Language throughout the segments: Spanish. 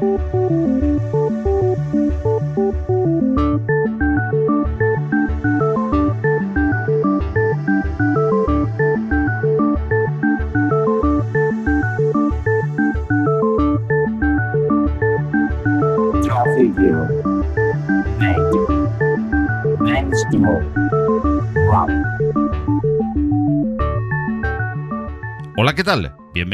Hola,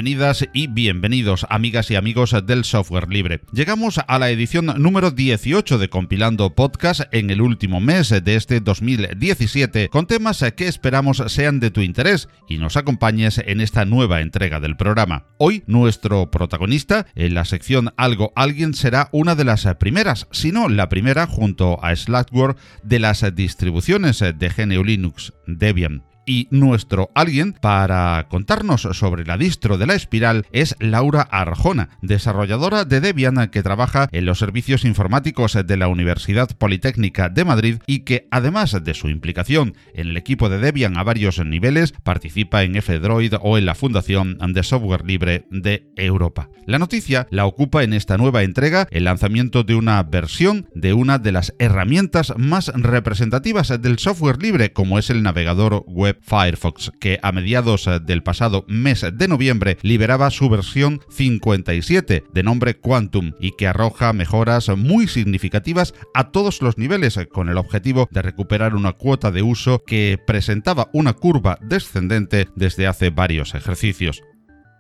Bienvenidas y bienvenidos amigas y amigos del software libre. Llegamos a la edición número 18 de Compilando Podcast en el último mes de este 2017 con temas que esperamos sean de tu interés y nos acompañes en esta nueva entrega del programa. Hoy nuestro protagonista en la sección Algo Alguien será una de las primeras, si no la primera junto a Slackware de las distribuciones de GNU Linux Debian y nuestro alguien para contarnos sobre la distro de la espiral es Laura Arjona, desarrolladora de Debian que trabaja en los servicios informáticos de la Universidad Politécnica de Madrid y que además de su implicación en el equipo de Debian a varios niveles, participa en F-Droid o en la Fundación de Software Libre de Europa. La noticia la ocupa en esta nueva entrega el lanzamiento de una versión de una de las herramientas más representativas del software libre como es el navegador web Firefox, que a mediados eh, del pasado mes de noviembre liberaba su versión 57 de nombre Quantum y que arroja mejoras muy significativas a todos los niveles con el objetivo de recuperar una cuota de uso que presentaba una curva descendente desde hace varios ejercicios.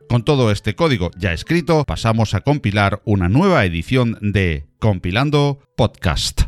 Con todo este código ya escrito, pasamos a compilar una nueva edición de Compilando Podcast.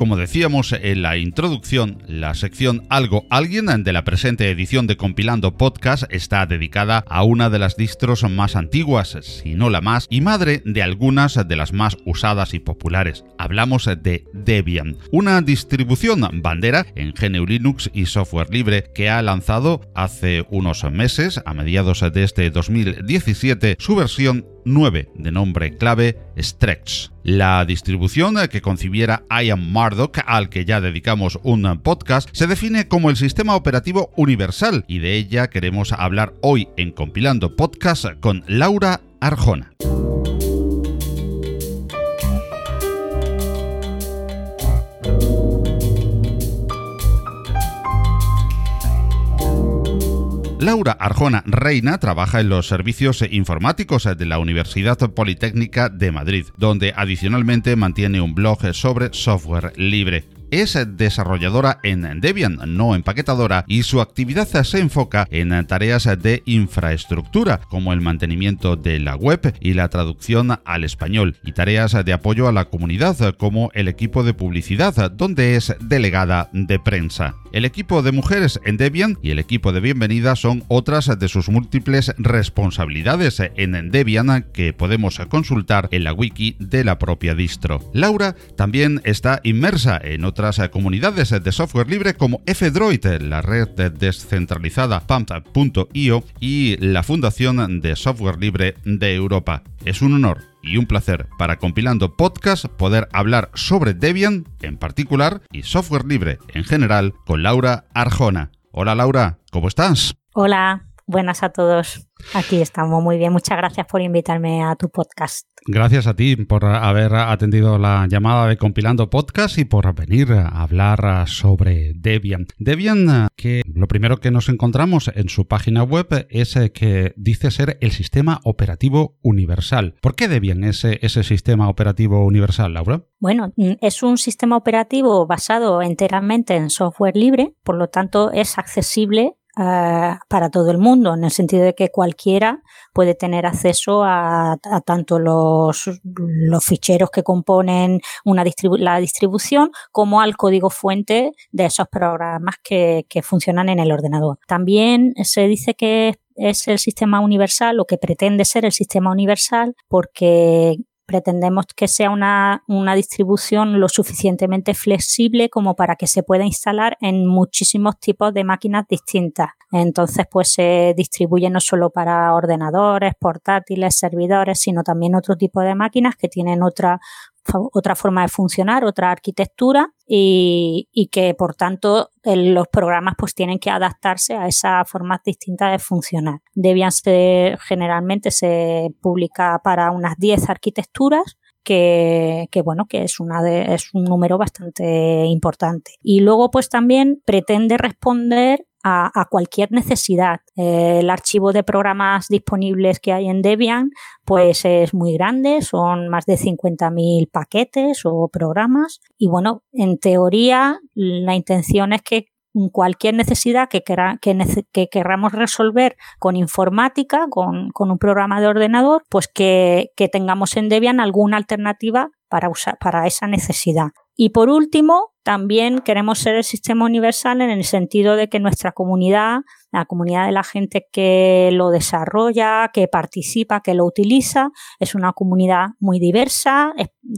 Como decíamos en la introducción, la sección Algo Alguien de la presente edición de Compilando Podcast está dedicada a una de las distros más antiguas, si no la más, y madre de algunas de las más usadas y populares. Hablamos de Debian, una distribución bandera en GNU Linux y software libre que ha lanzado hace unos meses, a mediados de este 2017, su versión 9 de nombre clave Stretch. La distribución que concibiera Ian Murdoch, al que ya dedicamos un podcast, se define como el sistema operativo universal y de ella queremos hablar hoy en Compilando Podcast con Laura Arjona. Laura Arjona Reina trabaja en los servicios informáticos de la Universidad Politécnica de Madrid, donde adicionalmente mantiene un blog sobre software libre es desarrolladora en Debian, no empaquetadora, y su actividad se enfoca en tareas de infraestructura, como el mantenimiento de la web y la traducción al español, y tareas de apoyo a la comunidad, como el equipo de publicidad, donde es delegada de prensa. El equipo de mujeres en Debian y el equipo de bienvenida son otras de sus múltiples responsabilidades en Debian que podemos consultar en la wiki de la propia distro. Laura también está inmersa en otras comunidades de software libre como F-Droid, la red descentralizada Pump.io y la Fundación de Software Libre de Europa. Es un honor y un placer para compilando podcast poder hablar sobre Debian en particular y software libre en general con Laura Arjona. Hola Laura, ¿cómo estás? Hola, buenas a todos. Aquí estamos muy bien. Muchas gracias por invitarme a tu podcast. Gracias a ti por haber atendido la llamada de Compilando Podcast y por venir a hablar sobre Debian. Debian, que lo primero que nos encontramos en su página web es que dice ser el sistema operativo universal. ¿Por qué Debian es ese sistema operativo universal, Laura? Bueno, es un sistema operativo basado enteramente en software libre, por lo tanto es accesible eh, para todo el mundo, en el sentido de que cualquiera puede tener acceso a, tanto los, ficheros que componen una la distribución como al código fuente de esos programas que funcionan en el ordenador. También se dice que es el sistema universal o que pretende ser el sistema universal porque pretendemos que sea una, una distribución lo suficientemente flexible como para que se pueda instalar en muchísimos tipos de máquinas distintas. Entonces, pues se distribuye no solo para ordenadores, portátiles, servidores, sino también otro tipo de máquinas que tienen otra otra forma de funcionar, otra arquitectura y, que por tanto los programas pues tienen que adaptarse a esas formas distintas de funcionar. Debian ser, generalmente se publica para unas 10 arquitecturas que, bueno, que es una de, es un número bastante importante. Y luego, pues también pretende responder a, cualquier necesidad. el archivo de programas disponibles que hay en Debian pues es muy grande, son más de 50.000 paquetes o programas y bueno, en teoría la intención es que cualquier necesidad que, que, queramos resolver con informática, con, un programa de ordenador, pues que, que tengamos en Debian alguna alternativa para, usar, para esa necesidad. Y por último, también queremos ser el sistema universal en el sentido de que nuestra comunidad, la comunidad de la gente que lo desarrolla, que participa, que lo utiliza, es una comunidad muy diversa,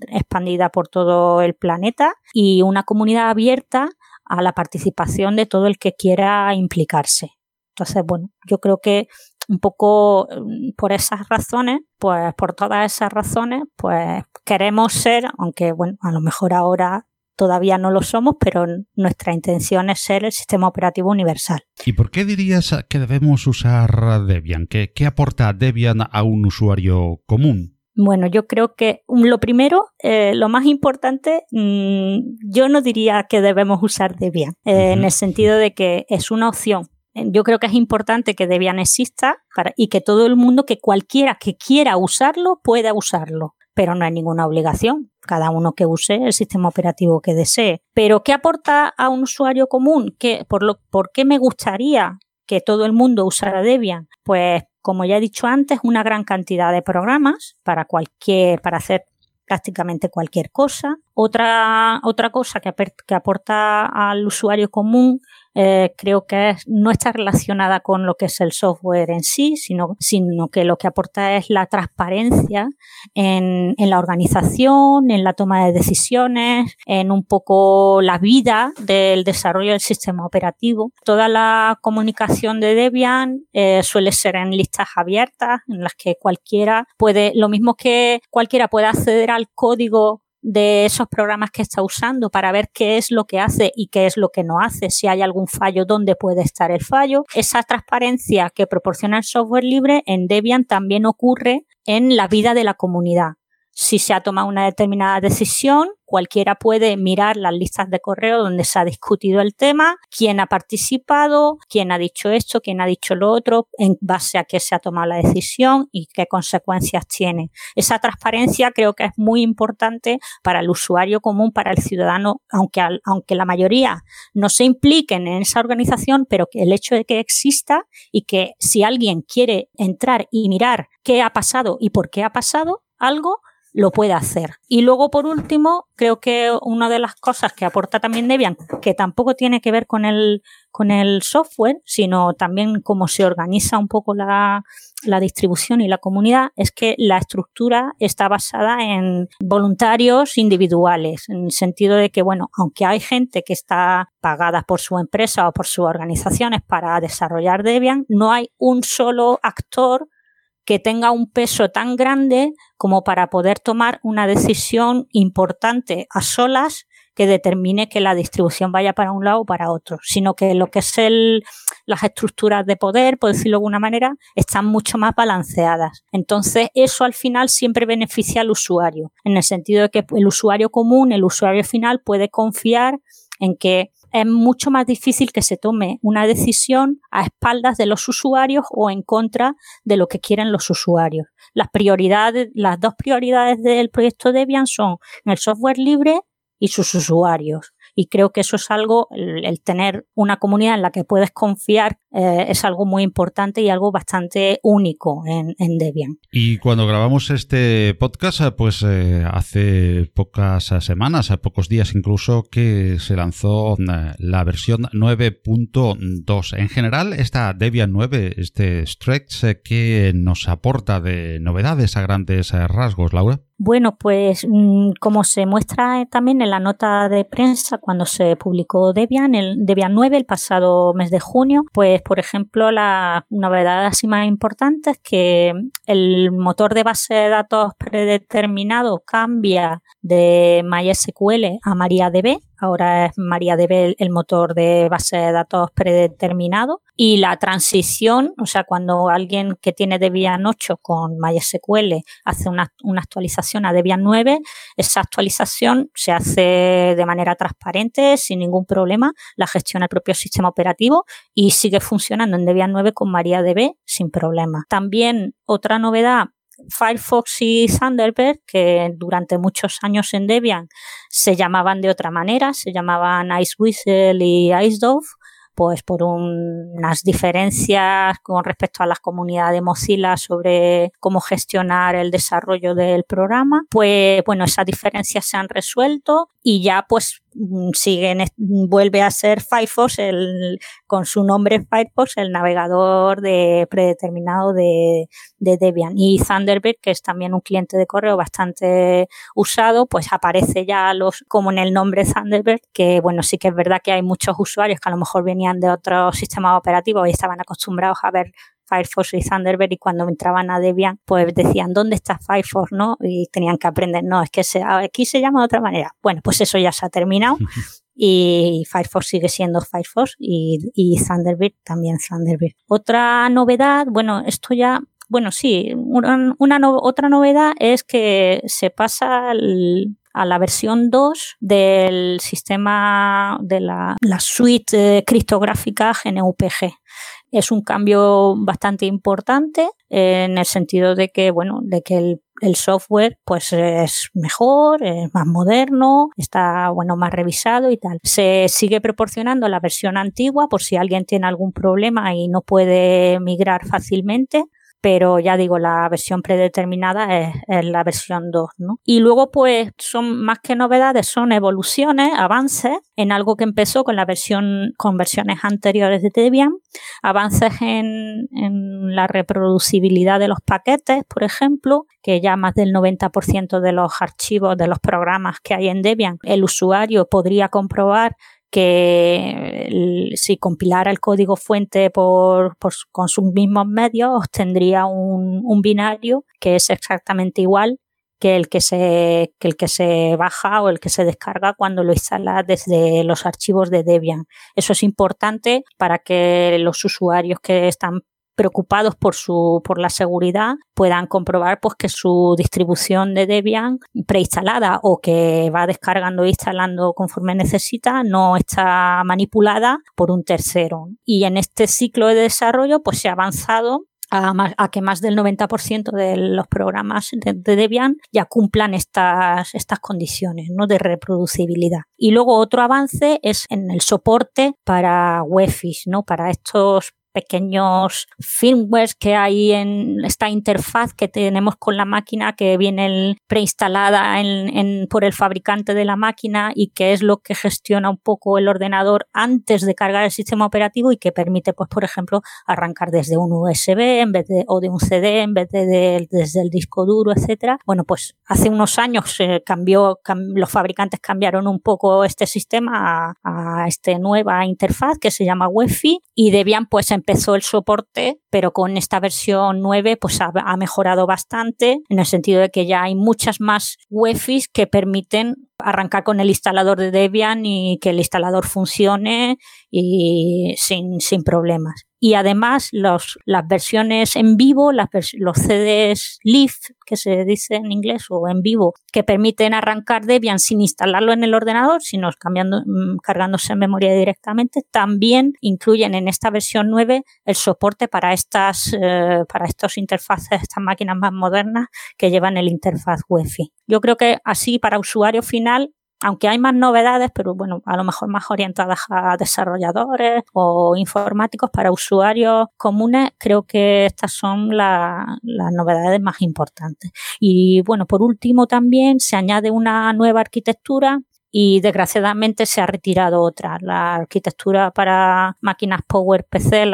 expandida por todo el planeta y una comunidad abierta a la participación de todo el que quiera implicarse. Entonces, bueno, yo creo que un poco mm, por esas razones, pues por todas esas razones, pues queremos ser, aunque bueno, a lo mejor ahora todavía no lo somos, pero nuestra intención es ser el sistema operativo universal. ¿Y por qué dirías que debemos usar Debian? ¿Qué, aporta Debian a un usuario común? Bueno, yo creo que mm, lo primero, eh, lo más importante, mm, yo no diría que debemos usar Debian, eh, en el sentido de que es una opción. Yo creo que es importante que Debian exista y que todo el mundo, que cualquiera que quiera usarlo, pueda usarlo pero no hay ninguna obligación. Cada uno que use el sistema operativo que desee. Pero ¿qué aporta a un usuario común? ¿Qué, por, lo, ¿Por qué me gustaría que todo el mundo usara Debian? Pues, como ya he dicho antes, una gran cantidad de programas para cualquier, para hacer prácticamente cualquier cosa. Otra, otra cosa que, que aporta al usuario común eh, creo que no está relacionada con lo que es el software en sí, sino, sino que lo que aporta es la transparencia en, en, la organización, en la toma de decisiones, en un poco la vida del desarrollo del sistema operativo. Toda la comunicación de Debian eh, suele ser en listas abiertas en las que cualquiera puede, lo mismo que cualquiera puede acceder al código de esos programas que está usando para ver qué es lo que hace y qué es lo que no hace, si hay algún fallo, dónde puede estar el fallo. Esa transparencia que proporciona el software libre en Debian también ocurre en la vida de la comunidad si se ha tomado una determinada decisión, cualquiera puede mirar las listas de correo donde se ha discutido el tema, quién ha participado, quién ha dicho esto, quién ha dicho lo otro, en base a qué se ha tomado la decisión y qué consecuencias tiene. Esa transparencia creo que es muy importante para el usuario común, para el ciudadano, aunque, aunque la mayoría no se impliquen en esa organización, pero que el hecho de que exista y que si alguien quiere entrar y mirar qué ha pasado y por qué ha pasado algo, lo puede hacer. Y luego, por último, creo que una de las cosas que aporta también Debian, que tampoco tiene que ver con el, con el software, sino también cómo se organiza un poco la, la distribución y la comunidad, es que la estructura está basada en voluntarios individuales, en el sentido de que, bueno, aunque hay gente que está pagada por su empresa o por sus organizaciones para desarrollar Debian, no hay un solo actor que tenga un peso tan grande como para poder tomar una decisión importante a solas que determine que la distribución vaya para un lado o para otro, sino que lo que es el, las estructuras de poder, por decirlo de alguna manera, están mucho más balanceadas. Entonces, eso al final siempre beneficia al usuario, en el sentido de que el usuario común, el usuario final, puede confiar en que es mucho más difícil que se tome una decisión a espaldas de los usuarios o en contra de lo que quieren los usuarios. Las prioridades, las dos prioridades del proyecto Debian son el software libre y sus usuarios. Y creo que eso es algo, el, tener una comunidad en la que puedes confiar eh, es algo muy importante y algo bastante único en, Debian. Y cuando grabamos este podcast, pues eh, hace pocas semanas, a pocos días incluso, que se lanzó eh, la versión 9.2. En general, esta Debian 9, este Stretch, ¿qué nos aporta de novedades a grandes rasgos, Laura? Bueno, pues mm, como se muestra también en la nota de prensa cuando se publicó Debian, el Debian 9 el pasado mes de junio, pues por ejemplo la novedad así más importante es que el motor de base de datos predeterminado cambia de MySQL a MariaDB Ahora es MariaDB el motor de base de datos predeterminado. Y la transición, o sea, cuando alguien que tiene Debian 8 con MySQL hace una, actualización a Debian 9, esa actualización se hace de manera transparente, sin ningún problema, la gestiona el propio sistema operativo y sigue funcionando en Debian 9 con MariaDB sin problema. También otra novedad Firefox y Thunderbird, que durante muchos años en Debian se llamaban de otra manera, se llamaban IceWhistle y IceDove, pues por unas diferencias con respecto a las comunidades de Mozilla sobre cómo gestionar el desarrollo del programa, pues bueno, esas diferencias se han resuelto y ya pues siguen, vuelve a ser Firefox el, con su nombre Firefox, el navegador de predeterminado de, de, Debian. Y Thunderbird, que es también un cliente de correo bastante usado, pues aparece ya los, como en el nombre Thunderbird, que bueno, sí que es verdad que hay muchos usuarios que a lo mejor venían de otros sistemas operativos y estaban acostumbrados a ver Firefox y Thunderbird y cuando entraban a Debian pues decían ¿dónde está Firefox? ¿no? Y tenían que aprender, no, es que aquí se llama de otra manera. Bueno, pues eso ya se ha terminado y Firefox sigue siendo Firefox y, y Thunderbird también Thunderbird. Otra novedad, bueno, esto ya bueno, sí, una, otra novedad es que se pasa a la versión 2 del sistema de la, la suite criptográfica GNUPG es un cambio bastante importante en el sentido de que, bueno, de que el, software pues es mejor, es más moderno, está bueno más revisado y tal. Se sigue proporcionando la versión antigua por si alguien tiene algún problema y no puede migrar fácilmente pero ya digo, la versión predeterminada es, la versión 2, ¿no? Y luego, pues, son más que novedades, son evoluciones, avances en algo que empezó con la versión, con versiones anteriores de Debian, avances en, en la reproducibilidad de los paquetes, por ejemplo, que ya más del 90% de los archivos de los programas que hay en Debian, el usuario podría comprobar que si compilara el código fuente por, con sus mismos medios, obtendría un, un, binario que es exactamente igual que el que, se, que el que se baja o el que se descarga cuando lo instala desde los archivos de Debian. Eso es importante para que los usuarios que están preocupados por su por la seguridad puedan comprobar pues que su distribución de Debian preinstalada o que va descargando e instalando conforme necesita no está manipulada por un tercero y en este ciclo de desarrollo pues se ha avanzado a, que más del 90% de los programas de, Debian ya cumplan estas, estas condiciones ¿no? de reproducibilidad. Y luego otro avance es en el soporte para Webfish, ¿no? para estos pequeños firmwares que hay en esta interfaz que tenemos con la máquina que viene preinstalada por el fabricante de la máquina y que es lo que gestiona un poco el ordenador antes de cargar el sistema operativo y que permite, pues, por ejemplo, arrancar desde un USB en vez de, o de un CD en vez de, desde el disco duro, etcétera. Bueno, pues hace unos años se cambió, los fabricantes cambiaron un poco este sistema a, a esta nueva interfaz que se llama Wi-Fi y debían pues empezó el soporte, pero con esta versión 9 pues ha, mejorado bastante en el sentido de que ya hay muchas más UEFIs que permiten arrancar con el instalador de Debian y que el instalador funcione y sin, sin problemas. Y además los, las versiones en vivo, las, los CDs live, que se dice en inglés, o en vivo, que permiten arrancar Debian sin instalarlo en el ordenador, sino cambiando, mm, cargándose en memoria directamente, también incluyen en esta versión 9 el soporte para estas, eh, para estos interfaces, estas máquinas más modernas que llevan el interfaz Wi-Fi. Yo creo que así para usuario final aunque hay más novedades, pero bueno, a lo mejor más orientadas a desarrolladores o informáticos para usuarios comunes, creo que estas son las novedades más importantes. Y bueno, por último también se añade una nueva arquitectura y desgraciadamente se ha retirado otra. La arquitectura para máquinas PowerPC,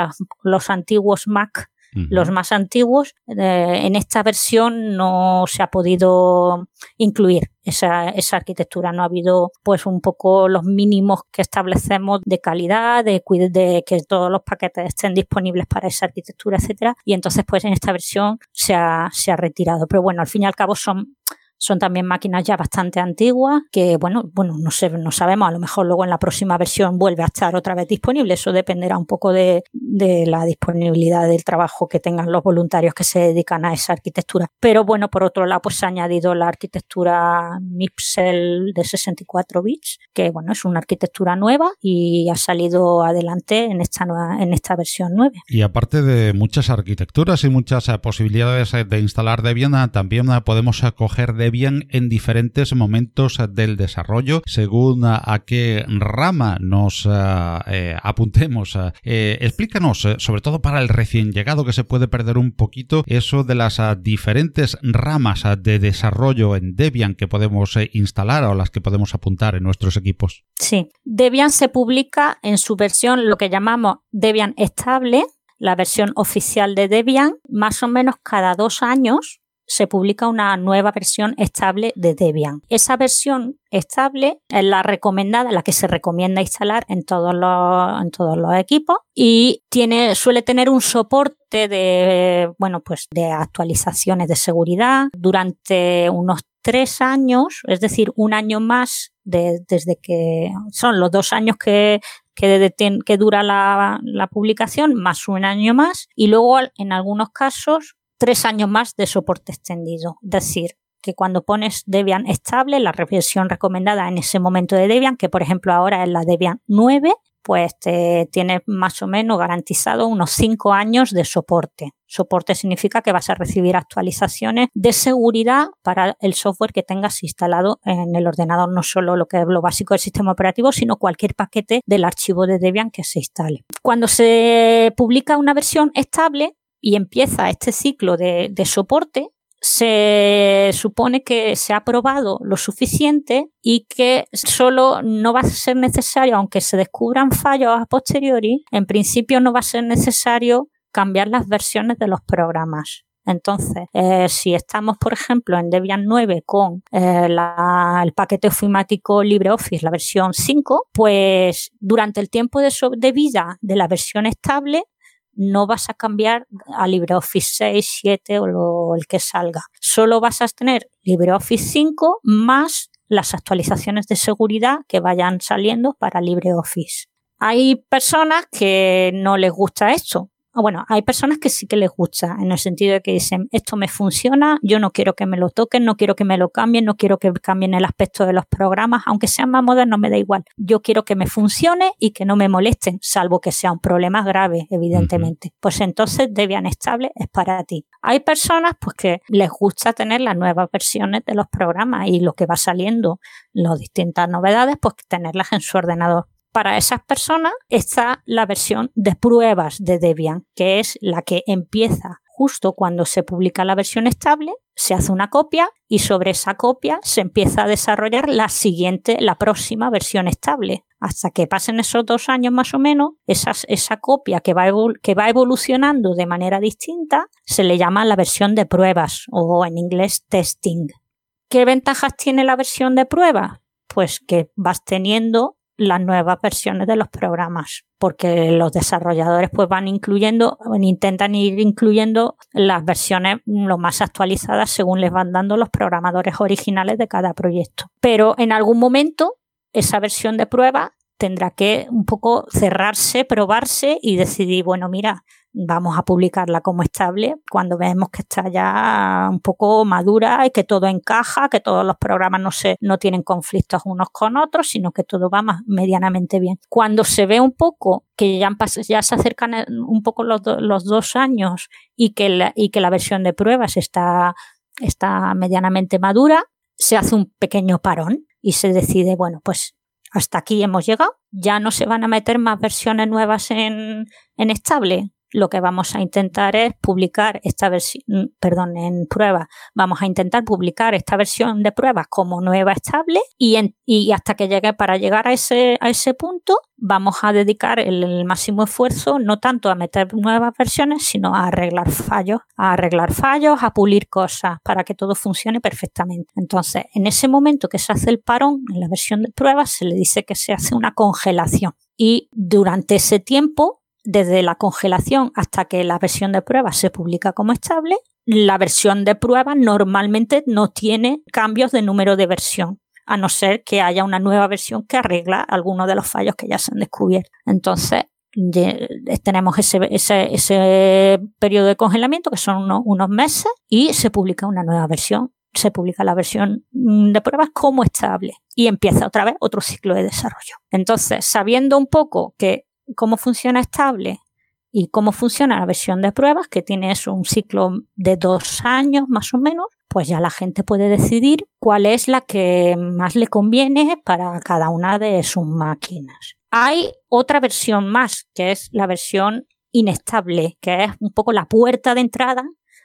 los antiguos Mac, los más antiguos, eh, en esta versión no se ha podido incluir esa, esa, arquitectura. No ha habido, pues, un poco los mínimos que establecemos de calidad, de, de que todos los paquetes estén disponibles para esa arquitectura, etcétera. Y entonces, pues, en esta versión se ha, se ha retirado. Pero bueno, al fin y al cabo son son también máquinas ya bastante antiguas que, bueno, bueno, no, sé, no sabemos, a lo mejor luego en la próxima versión vuelve a estar otra vez disponible. Eso dependerá un poco de, de la disponibilidad del trabajo que tengan los voluntarios que se dedican a esa arquitectura. Pero bueno, por otro lado, pues se ha añadido la arquitectura MIPSEL de 64 bits, que bueno, es una arquitectura nueva y ha salido adelante en esta nueva, en esta versión 9. Y aparte de muchas arquitecturas y muchas eh, posibilidades eh, de instalar Debian, también eh, podemos acoger de Debian en diferentes momentos del desarrollo, según a, qué rama nos eh, eh, apuntemos. Eh, explícanos, sobre todo para el recién llegado que se puede perder un poquito, eso de las diferentes ramas de desarrollo en Debian que podemos instalar o las que podemos apuntar en nuestros equipos. Sí, Debian se publica en su versión, lo que llamamos Debian estable, la versión oficial de Debian, más o menos cada dos años se publica una nueva versión estable de Debian. Esa versión estable es la recomendada, la que se recomienda instalar en todos los, en todos los equipos y tiene, suele tener un soporte de, bueno, pues de actualizaciones de seguridad durante unos tres años, es decir, un año más desde que son los dos años que, que, que dura la, la, publicación, más un año más, y luego en algunos casos tres años más de soporte extendido. Es decir, que cuando pones Debian estable, la versión recomendada en ese momento de Debian, que por ejemplo ahora es la Debian 9, pues te tienes más o menos garantizado unos cinco años de soporte. Soporte significa que vas a recibir actualizaciones de seguridad para el software que tengas instalado en el ordenador, no solo lo que es lo básico del sistema operativo, sino cualquier paquete del archivo de Debian que se instale. Cuando se publica una versión estable, y empieza este ciclo de, soporte, se supone que se ha probado lo suficiente y que solo no va a ser necesario, aunque se descubran fallos a posteriori, en principio no va a ser necesario cambiar las versiones de los programas. Entonces, eh, si estamos, por ejemplo, en Debian 9 con eh, el paquete ofimático LibreOffice, la versión 5, pues durante el tiempo de vida de la versión estable no vas a cambiar a LibreOffice 6, 7 o el que salga. Solo vas a tener LibreOffice 5 más las actualizaciones de seguridad que vayan saliendo para LibreOffice. Hay personas que no les gusta esto bueno, hay personas que sí que les gusta, en el sentido de que dicen, esto me funciona, yo no quiero que me lo toquen, no quiero que me lo cambien, no quiero que cambien el aspecto de los programas, aunque sean más modernos, me da igual. Yo quiero que me funcione y que no me molesten, salvo que sea un problema grave, evidentemente. Pues entonces Debian Estable es para ti. Hay personas pues que les gusta tener las nuevas versiones de los programas y lo que va saliendo, las distintas novedades, pues tenerlas en su ordenador para esas personas está la versión de pruebas de Debian, que es la que empieza justo cuando se publica la versión estable, se hace una copia y sobre esa copia se empieza a desarrollar la siguiente, la próxima versión estable. Hasta que pasen esos dos años más o menos, esa copia que va, que va evolucionando de manera distinta se le llama la versión de pruebas o en inglés testing. ¿Qué ventajas tiene la versión de pruebas? Pues que vas teniendo las nuevas versiones de los programas, porque los desarrolladores pues van incluyendo, intentan ir incluyendo las versiones lo más actualizadas según les van dando los programadores originales de cada proyecto. Pero en algún momento esa versión de prueba tendrá que un poco cerrarse, probarse y decidir, bueno, mira, vamos a publicarla como estable cuando vemos que está ya un poco madura y que todo encaja, que todos los programas no se no tienen conflictos unos con otros, sino que todo va más medianamente bien. Cuando se ve un poco que ya, ya se acercan un poco los, los dos años y que, la, y que la versión de pruebas está, está medianamente madura, se hace un pequeño parón y se decide, bueno, pues hasta aquí hemos llegado, ya no se van a meter más versiones nuevas en, en estable, lo que vamos a intentar es publicar esta versión, mm, perdón, en prueba, vamos a intentar publicar esta versión de pruebas como nueva estable y, hasta que llegue, para llegar a ese, a ese punto, vamos a dedicar el, máximo esfuerzo no tanto a meter nuevas versiones, sino a arreglar fallos, a arreglar fallos, a pulir cosas para que todo funcione perfectamente. Entonces, en ese momento que se hace el parón en la versión de pruebas, se le dice que se hace una congelación. Y durante ese tiempo desde la congelación hasta que la versión de prueba se publica como estable, la versión de prueba normalmente no tiene cambios de número de versión, a no ser que haya una nueva versión que arregla algunos de los fallos que ya se han descubierto. Entonces, tenemos ese, ese, periodo de congelamiento que son unos, meses y se publica una nueva versión se publica la versión de pruebas como estable y empieza otra vez otro ciclo de desarrollo. Entonces, sabiendo un poco que cómo funciona estable y cómo funciona la versión de pruebas, que tiene eso un ciclo de dos años más o menos, pues ya la gente puede decidir cuál es la que más le conviene para cada una de sus máquinas. Hay otra versión más, que es la versión inestable, que es un poco la puerta de entrada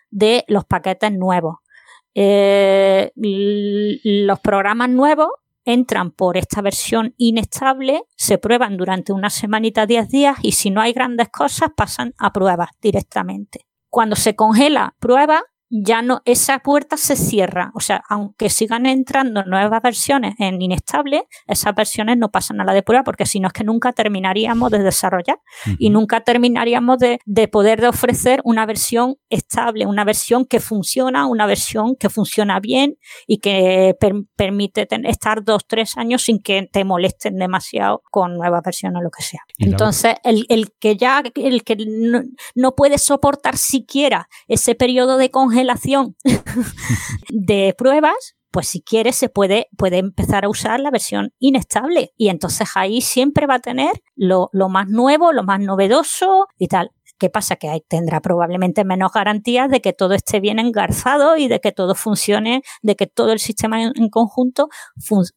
de los paquetes nuevos. Eh, los programas nuevos entran por esta versión inestable, se prueban durante una semanita, 10 días y si no hay grandes cosas pasan a pruebas directamente. Cuando se congela prueba, ya no, esa puerta se cierra. O sea, aunque sigan entrando nuevas versiones en inestable, esas versiones no pasan a la de prueba porque si no es que nunca terminaríamos de desarrollar y nunca terminaríamos de, de, poder de ofrecer una versión estable, una versión que funciona, una versión que funciona bien y que permite estar dos, tres años sin que te molesten demasiado con nuevas versiones o lo que sea. Entonces, el, el, que ya, el que no, no puede soportar siquiera ese periodo de congelación de pruebas, pues si quiere se puede, puede empezar a usar la versión inestable y entonces ahí siempre va a tener lo, lo más nuevo, lo más novedoso y tal. ¿Qué pasa? Que ahí tendrá probablemente menos garantías de que todo esté bien engarzado y de que todo funcione, de que todo el sistema en, conjunto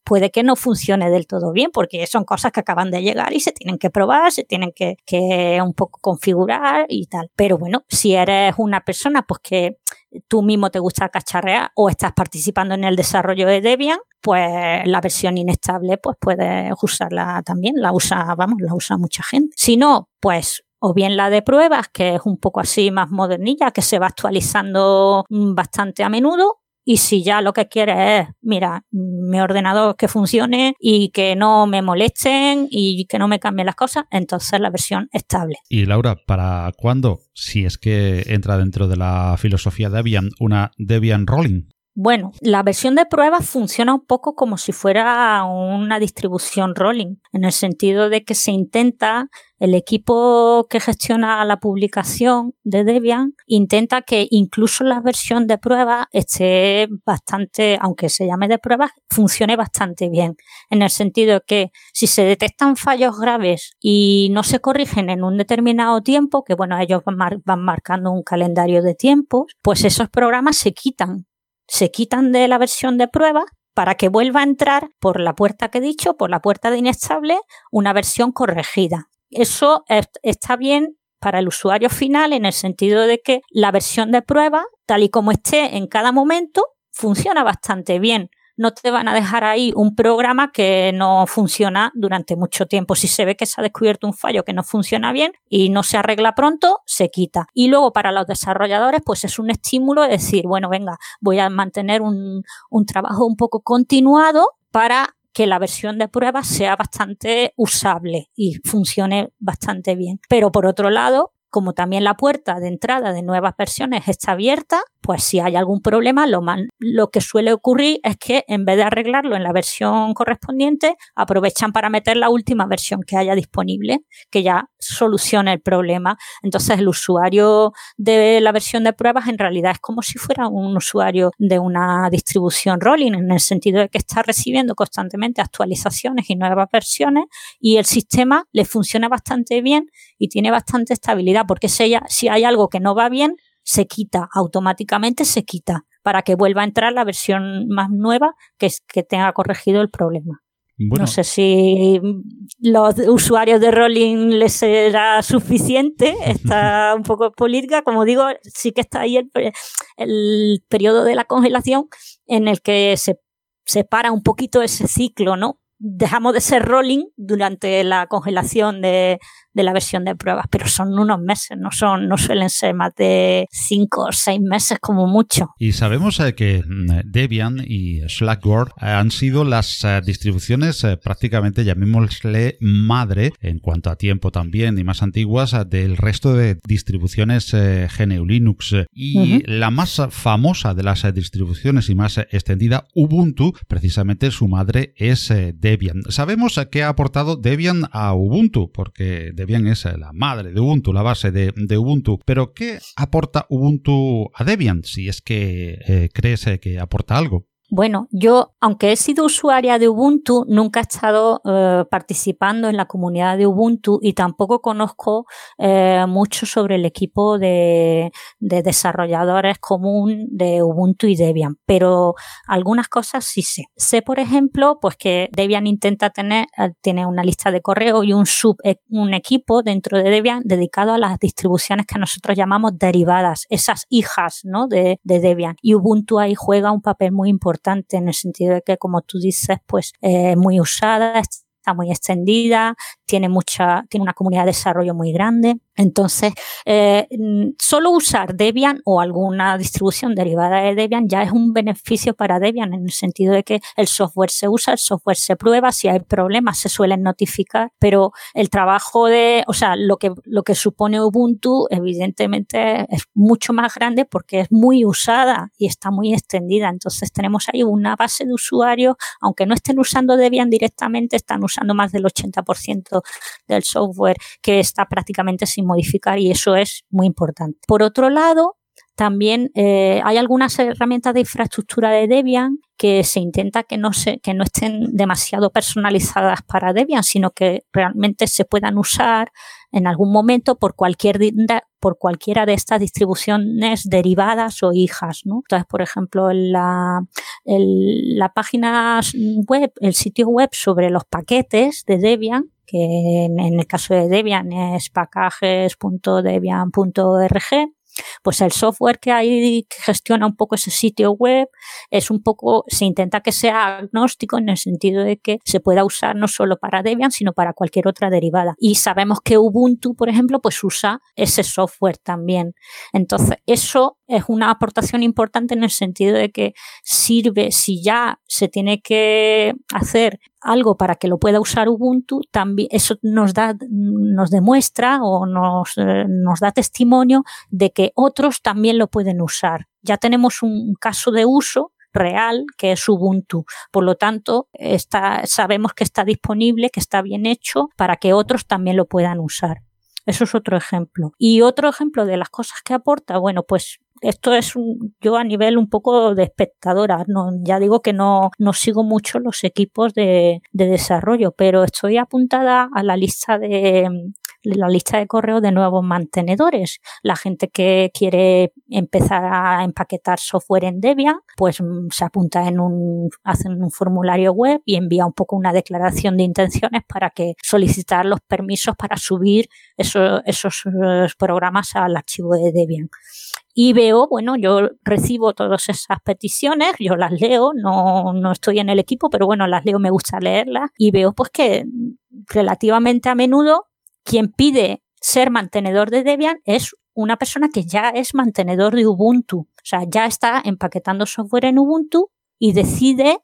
puede que no funcione del todo bien, porque son cosas que acaban de llegar y se tienen que probar, se tienen que, que un poco configurar y tal. Pero bueno, si eres una persona pues que tú mismo te gusta cacharrear o estás participando en el desarrollo de Debian, pues la versión inestable pues puedes usarla también, la usa, vamos, la usa mucha gente. Si no, pues o bien la de pruebas, que es un poco así más modernilla, que se va actualizando bastante a menudo, y si ya lo que quieres es, mira, mi ordenador que funcione y que no me molesten y que no me cambien las cosas, entonces la versión estable. Y Laura, ¿para cuándo, si es que entra dentro de la filosofía Debian, una Debian Rolling? Bueno, la versión de prueba funciona un poco como si fuera una distribución rolling, en el sentido de que se intenta, el equipo que gestiona la publicación de Debian intenta que incluso la versión de prueba esté bastante, aunque se llame de prueba, funcione bastante bien, en el sentido de que si se detectan fallos graves y no se corrigen en un determinado tiempo, que bueno, ellos van, van marcando un calendario de tiempos, pues esos programas se quitan se quitan de la versión de prueba para que vuelva a entrar por la puerta que he dicho, por la puerta de inestable, una versión corregida. Eso está bien para el usuario final en el sentido de que la versión de prueba, tal y como esté en cada momento, funciona bastante bien no te van a dejar ahí un programa que no funciona durante mucho tiempo. Si se ve que se ha descubierto un fallo que no funciona bien y no se arregla pronto, se quita. Y luego para los desarrolladores, pues es un estímulo de decir, bueno, venga, voy a mantener un, un trabajo un poco continuado para que la versión de prueba sea bastante usable y funcione bastante bien. Pero por otro lado, como también la puerta de entrada de nuevas versiones está abierta, pues si hay algún problema, lo, lo que suele ocurrir es que en vez de arreglarlo en la versión correspondiente, aprovechan para meter la última versión que haya disponible, que ya solucione el problema. Entonces el usuario de la versión de pruebas en realidad es como si fuera un usuario de una distribución rolling, en el sentido de que está recibiendo constantemente actualizaciones y nuevas versiones y el sistema le funciona bastante bien y tiene bastante estabilidad, porque si hay algo que no va bien, se quita, automáticamente se quita, para que vuelva a entrar la versión más nueva que, que tenga corregido el problema. No sé si los usuarios de Rolling les será suficiente. Está un poco política. Como digo, sí que está ahí el, el periodo de la congelación en el que se separa un poquito ese ciclo, ¿no? Dejamos de ser rolling durante la congelación de, de la versión de pruebas, pero son unos meses, no son, no suelen ser más de cinco o seis meses como mucho. Y sabemos eh, que mm, Debian y Slackware eh, han sido las eh, distribuciones prácticamente, llamémosle madre, en cuanto a tiempo también y más antiguas, del resto de distribuciones GNU Linux. Y la más famosa de las distribuciones y más extendida, Ubuntu, precisamente su madre es Debian. Sabemos qué ha aportado Debian a Ubuntu, porque Debian es la madre de Ubuntu, la base de, Ubuntu. Pero ¿qué aporta Ubuntu a Debian si es que eh, crees eh, que aporta algo? Bueno, yo, aunque he sido usuaria de Ubuntu, nunca he estado eh, participando en la comunidad de Ubuntu y tampoco conozco eh, mucho sobre el equipo de, desarrolladores común de Ubuntu y Debian, pero algunas cosas sí sé. Sé, por ejemplo, pues que Debian intenta tener, eh, tiene una lista de correo y un sub, un equipo dentro de Debian dedicado a las distribuciones que nosotros llamamos derivadas, esas hijas, ¿no? De, de Debian. Y Ubuntu ahí juega un papel muy importante en el sentido de que, como tú dices, pues es muy usada, está muy extendida, tiene mucha, tiene una comunidad de desarrollo muy grande. Entonces, eh, solo usar Debian o alguna distribución derivada de Debian ya es un beneficio para Debian en el sentido de que el software se usa, el software se prueba, si hay problemas se suelen notificar, pero el trabajo de, o sea, lo que, lo que supone Ubuntu evidentemente es mucho más grande porque es muy usada y está muy extendida. Entonces tenemos ahí una base de usuarios, aunque no estén usando Debian directamente, están usando más del 80% del software que está prácticamente sin modificar y eso es muy importante. Por otro lado, también eh, hay algunas herramientas de infraestructura de Debian que se intenta que no, se, que no estén demasiado personalizadas para Debian, sino que realmente se puedan usar en algún momento por cualquier por cualquiera de estas distribuciones derivadas o hijas. ¿no? Entonces, por ejemplo, la, la página web, el sitio web sobre los paquetes de Debian, que en, el caso de Debian es packages.debian.org, pues el software que hay que gestiona un poco ese sitio web es un poco, se intenta que sea agnóstico en el sentido de que se pueda usar no solo para Debian, sino para cualquier otra derivada. Y sabemos que Ubuntu, por ejemplo, pues usa ese software también. Entonces, eso es una aportación importante en el sentido de que sirve, si ya se tiene que hacer algo para que lo pueda usar Ubuntu, también eso nos da, nos demuestra o nos, eh, nos da testimonio de que otros también lo pueden usar. Ya tenemos un caso de uso real que es Ubuntu. Por lo tanto, está, sabemos que está disponible, que está bien hecho para que otros también lo puedan usar. Eso es otro ejemplo. Y otro ejemplo de las cosas que aporta, bueno, pues esto es un, yo a nivel un poco de espectadora, no, ya digo que no, no sigo mucho los equipos de, de desarrollo, pero estoy apuntada a la lista de, la lista de correo de nuevos mantenedores. La gente que quiere empezar a empaquetar software en Debian, pues mm, se apunta en un, hacen un formulario web y envía un poco una declaración de intenciones para que solicitar los permisos para subir esos, esos eh, programas al archivo de Debian y veo, bueno, yo recibo todas esas peticiones, yo las leo, no, no estoy en el equipo, pero bueno, las leo, me gusta leerlas y veo pues que relativamente a menudo quien pide ser mantenedor de Debian es una persona que ya es mantenedor de Ubuntu, o sea, ya está empaquetando software en Ubuntu y decide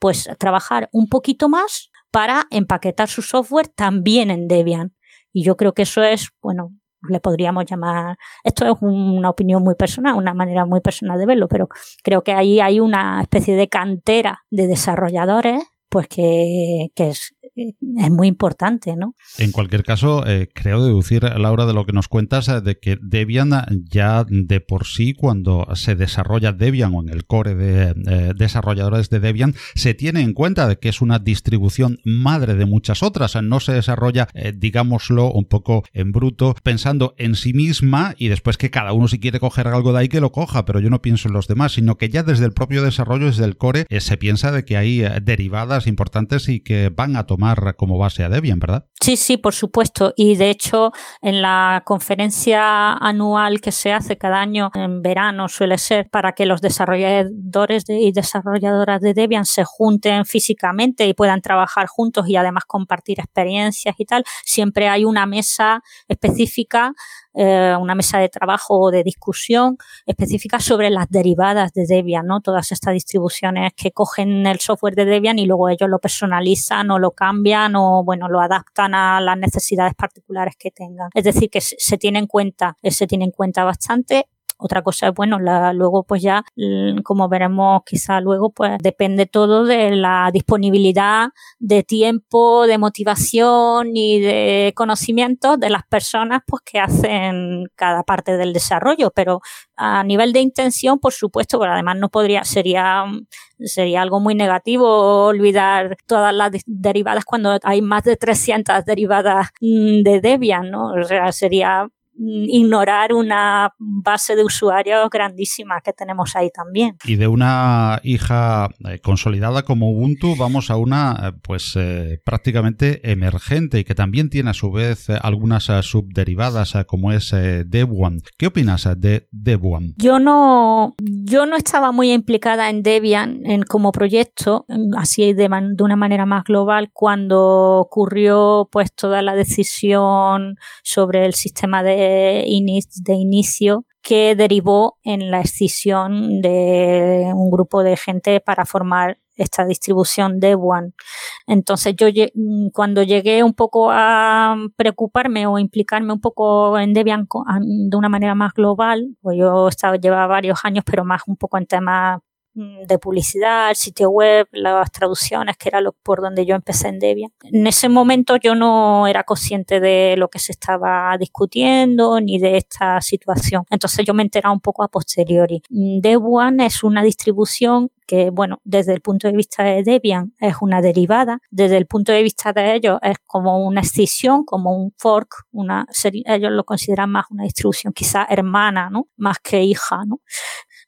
pues trabajar un poquito más para empaquetar su software también en Debian. Y yo creo que eso es, bueno, le podríamos llamar, esto es una opinión muy personal, una manera muy personal de verlo, pero creo que ahí hay una especie de cantera de desarrolladores, pues que, que es es muy importante, ¿no? En cualquier caso, eh, creo deducir, Laura, de lo que nos cuentas, eh, de que Debian ya de por sí, cuando se desarrolla Debian o en el core de eh, desarrolladores de Debian, se tiene en cuenta de que es una distribución madre de muchas otras. No se desarrolla, digámoslo, un poco en bruto, pensando en sí misma y después que cada uno si quiere coger algo de ahí que lo coja, pero yo no pienso en los demás, sino que ya desde el propio desarrollo, desde el core, se piensa de que hay derivadas importantes y que van a tomar como base a Debian, ¿verdad? Sí, sí, por supuesto. Y de hecho, en la conferencia anual que se hace cada año en verano suele ser para que los desarrolladores y desarrolladoras de Debian se junten físicamente y puedan trabajar juntos y además compartir experiencias y tal. Siempre hay una mesa específica eh, una mesa de trabajo o de discusión específica sobre las derivadas de Debian, ¿no? Todas estas distribuciones que cogen el software de Debian y luego ellos lo personalizan o lo cambian o, bueno, lo adaptan a las necesidades particulares que tengan. Es decir, que se tiene en cuenta, se tiene en cuenta bastante otra cosa es, bueno, la, luego pues ya, como veremos quizá luego, pues depende todo de la disponibilidad de tiempo, de motivación y de conocimiento de las personas pues que hacen cada parte del desarrollo. Pero a nivel de intención, por supuesto, pero además no podría, sería, sería algo muy negativo olvidar todas las derivadas cuando hay más de 300 derivadas mm, de Debian, ¿no? O sea, sería ignorar una base de usuarios grandísima que tenemos ahí también. Y de una hija eh, consolidada como Ubuntu vamos a una eh, pues eh, prácticamente emergente y que también tiene a su vez algunas subderivadas como es Debian. ¿Qué opinas de Debian? Yo no yo no estaba muy implicada en Debian en, como proyecto, así de, de una manera más global cuando ocurrió pues toda la decisión sobre el sistema de de, inicio que derivó en la escisión de un grupo de gente para formar esta distribución de One. Entonces yo cuando llegué un poco a preocuparme o implicarme un poco en Debian de una manera más global, pues yo estaba, llevaba varios años, pero más un poco en temas de publicidad, el sitio web, las traducciones, que era lo, por donde yo empecé en Debian. En ese momento yo no era consciente de lo que se estaba discutiendo ni de esta situación. Entonces yo me enteraba un poco a posteriori. Mm, Debian es una distribución que, bueno, desde el punto de vista de Debian es una derivada, desde el punto de vista de ellos es como una escisión, como un fork, una, ellos lo consideran más una distribución quizá hermana, ¿no? Más que hija, ¿no?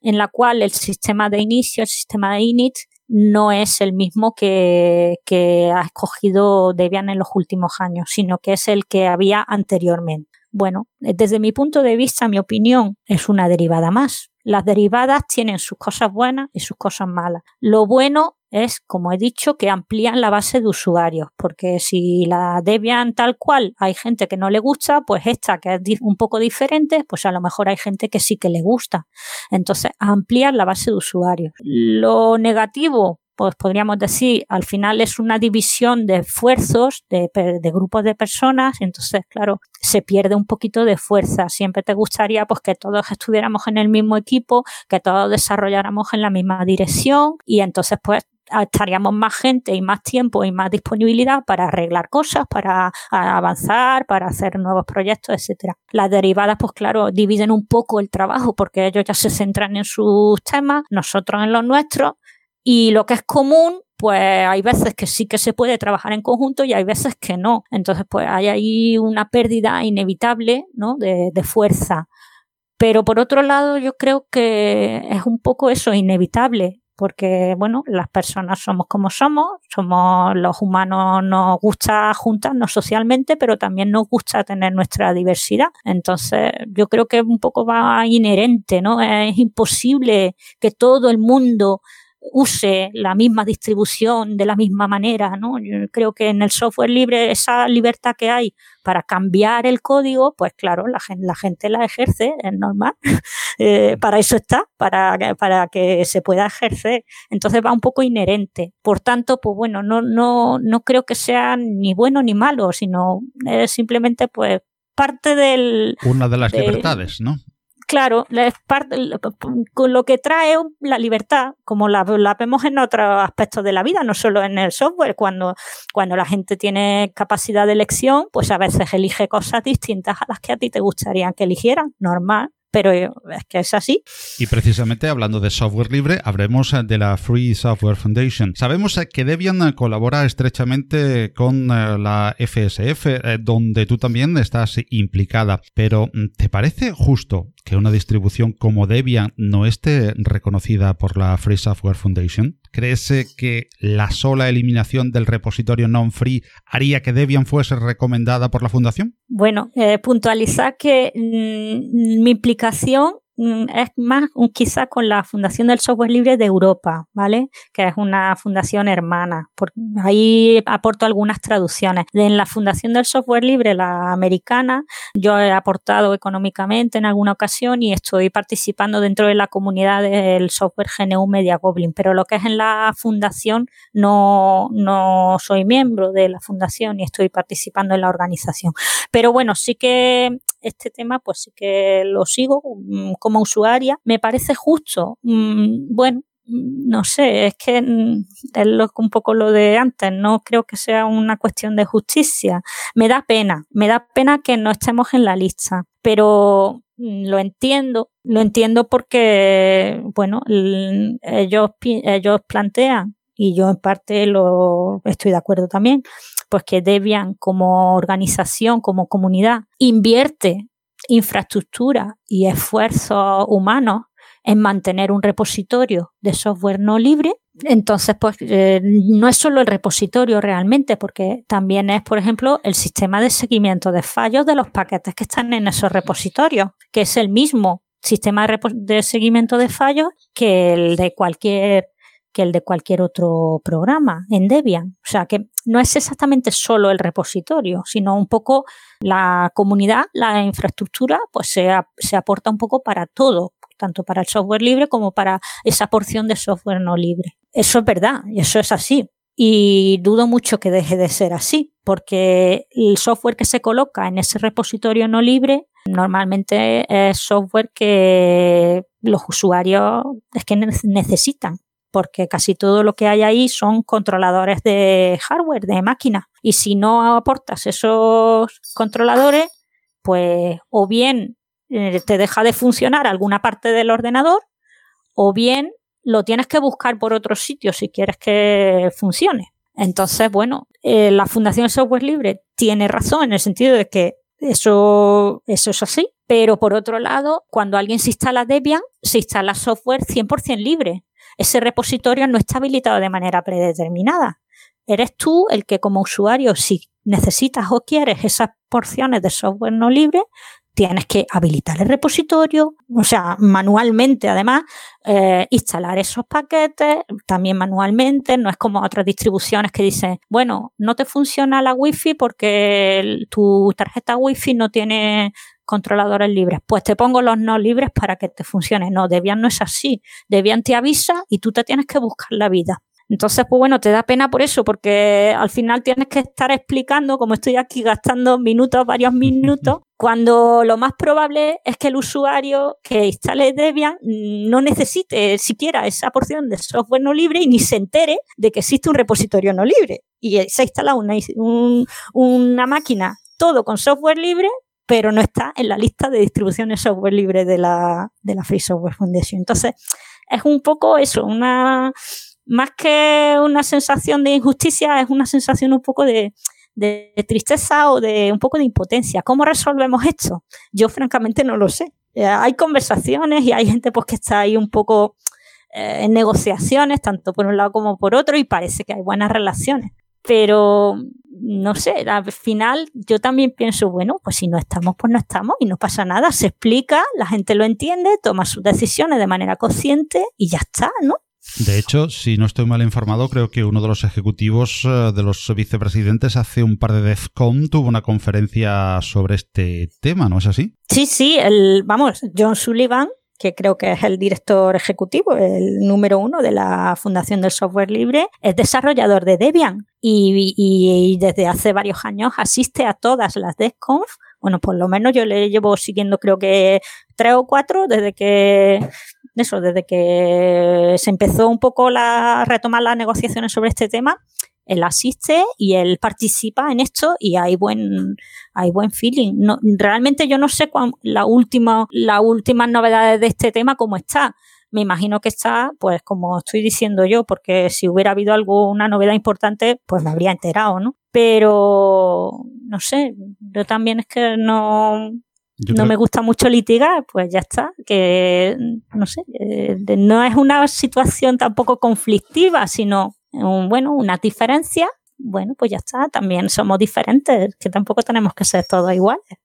En la cual el sistema de inicio, el sistema de init, no es el mismo que, que ha escogido Debian en los últimos años, sino que es el que había anteriormente. Bueno, desde mi punto de vista, mi opinión es una derivada más. Las derivadas tienen sus cosas buenas y sus cosas malas. Lo bueno es, como he dicho, que amplían la base de usuarios, porque si la Debian tal cual hay gente que no le gusta, pues esta que es un poco diferente, pues a lo mejor hay gente que sí que le gusta. Entonces, ampliar la base de usuarios. Lo negativo, pues podríamos decir, al final es una división de esfuerzos de, de, grupos de personas, entonces, claro, se pierde un poquito de fuerza. Siempre te gustaría pues que todos estuviéramos en el mismo equipo, que todos desarrolláramos en la misma dirección y entonces pues estaríamos más gente y más tiempo y más disponibilidad para arreglar cosas, para avanzar, para hacer nuevos proyectos, etcétera. Las derivadas, pues claro, dividen un poco el trabajo porque ellos ya se centran en sus temas, nosotros en los nuestros, y lo que es común, pues hay veces que sí que se puede trabajar en conjunto y hay veces que no. Entonces, pues hay ahí una pérdida inevitable, ¿no? de, de fuerza. Pero por otro lado, yo creo que es un poco eso, inevitable porque bueno, las personas somos como somos, somos los humanos nos gusta juntarnos socialmente, pero también nos gusta tener nuestra diversidad. Entonces, yo creo que un poco va inherente, ¿no? Es imposible que todo el mundo use la misma distribución de la misma manera, ¿no? Yo creo que en el software libre esa libertad que hay para cambiar el código, pues claro, la gente la, gente la ejerce, es normal. Eh, para eso está, para, para que se pueda ejercer. Entonces va un poco inherente. Por tanto, pues bueno, no, no, no creo que sea ni bueno ni malo, sino es simplemente pues parte del... Una de las libertades, ¿no? Claro, con lo que trae la libertad, como la, vemos en otros aspectos de la vida, no solo en el software, cuando, cuando la gente tiene capacidad de elección, pues a veces elige cosas distintas a las que a ti te gustaría que eligieran, normal pero es que es así. Y precisamente hablando de software libre, hablemos de la Free Software Foundation. Sabemos que Debian colabora estrechamente con eh, la FSF, eh, donde tú también estás implicada, pero mm, ¿te parece justo que una distribución como Debian no esté reconocida por la Free Software Foundation? ¿Crees eh, que la sola eliminación del repositorio non-free haría que Debian fuese recomendada por la Fundación? Bueno, puntualizar que mm, mi implicación es más quizás con la Fundación del Software Libre de Europa, ¿vale? Que es una fundación hermana. Por, ahí aporto algunas traducciones. En la Fundación del Software Libre, la americana, yo he aportado económicamente en alguna ocasión y estoy participando dentro de la comunidad del software GNU Media Goblin, pero lo que es en la fundación no, no soy miembro de la fundación y estoy participando en la organización. Pero bueno, sí que este tema pues sí que lo sigo mm, como usuaria. Me parece justo. Mm, bueno, mm, no sé, es que es un poco lo de antes, no creo que sea una cuestión de justicia. Me da pena, me da pena que no estemos en la lista, pero lo entiendo, lo entiendo porque, bueno, ellos, ellos plantean, y yo en parte lo estoy de acuerdo también, pues que Debian como organización, como comunidad, invierte infraestructura y esfuerzos humanos en mantener un repositorio de software no libre. Entonces, pues eh, no es solo el repositorio realmente, porque también es, por ejemplo, el sistema de seguimiento de fallos de los paquetes que están en esos repositorios, que es el mismo sistema de seguimiento de fallos que el de cualquier que el de cualquier otro programa en Debian. O sea que no es exactamente solo el repositorio, sino un poco la comunidad, la infraestructura, pues se, se aporta un poco para todo, tanto para el software libre como para esa porción de software no libre. Eso es verdad, eso es así. Y dudo mucho que deje de ser así, porque el software que se coloca en ese repositorio no libre normalmente es software que los usuarios es que necesitan porque casi todo lo que hay ahí son controladores de hardware, de máquina. Y si no aportas esos controladores, pues o bien eh, te deja de funcionar alguna parte del ordenador, o bien lo tienes que buscar por otro sitio si quieres que funcione. Entonces, bueno, eh, la Fundación Software Libre tiene razón en el sentido de que eso, eso es así, pero por otro lado, cuando alguien se instala Debian, se instala software 100% libre ese repositorio no está habilitado de manera predeterminada. Eres tú el que como usuario, si necesitas o quieres esas porciones de software no libre, tienes que habilitar el repositorio, o sea, manualmente además, eh, instalar esos paquetes también manualmente, no es como otras distribuciones que dicen, bueno, no te funciona la wifi porque tu tarjeta wifi no tiene controladores libres. Pues te pongo los no libres para que te funcione. No, Debian no es así. Debian te avisa y tú te tienes que buscar la vida. Entonces, pues bueno, te da pena por eso, porque al final tienes que estar explicando, como estoy aquí gastando minutos, varios minutos, cuando lo más probable es que el usuario que instale Debian no necesite siquiera esa porción de software no libre y ni se entere de que existe un repositorio no libre. Y se instala una, una máquina todo con software libre pero no está en la lista de distribuciones software libre de la, de la Free Software Foundation. Entonces, es un poco eso, una más que una sensación de injusticia, es una sensación un poco de, de tristeza o de un poco de impotencia. ¿Cómo resolvemos esto? Yo francamente no lo sé. Eh, hay conversaciones y hay gente pues que está ahí un poco eh, en negociaciones, tanto por un lado como por otro, y parece que hay buenas relaciones. Pero no sé, al final yo también pienso, bueno, pues si no estamos, pues no estamos y no pasa nada, se explica, la gente lo entiende, toma sus decisiones de manera consciente y ya está, ¿no? De hecho, si no estoy mal informado, creo que uno de los ejecutivos eh, de los vicepresidentes hace un par de DEFCON tuvo una conferencia sobre este tema, ¿no es así? Sí, sí, el, vamos, John Sullivan que creo que es el director ejecutivo, el número uno de la Fundación del Software Libre, es desarrollador de Debian y, desde hace varios años asiste a todas las DESCONF. Bueno, por lo menos yo le llevo siguiendo creo que tres o cuatro desde que eso, desde que se empezó un poco la, retomar las negociaciones sobre este tema él asiste y él participa en esto y hay buen, hay buen feeling. No, realmente yo no sé cuán, la última, las últimas novedades de este tema cómo está. Me imagino que está, pues como estoy diciendo yo, porque si hubiera habido algo, una novedad importante, pues me habría enterado, ¿no? Pero, no sé, yo también es que no, no me gusta mucho litigar, pues ya está, que no sé, eh, no es una situación tampoco conflictiva, sino bueno, una diferencia, bueno, pues ya está, también somos diferentes, que tampoco tenemos que ser todos iguales.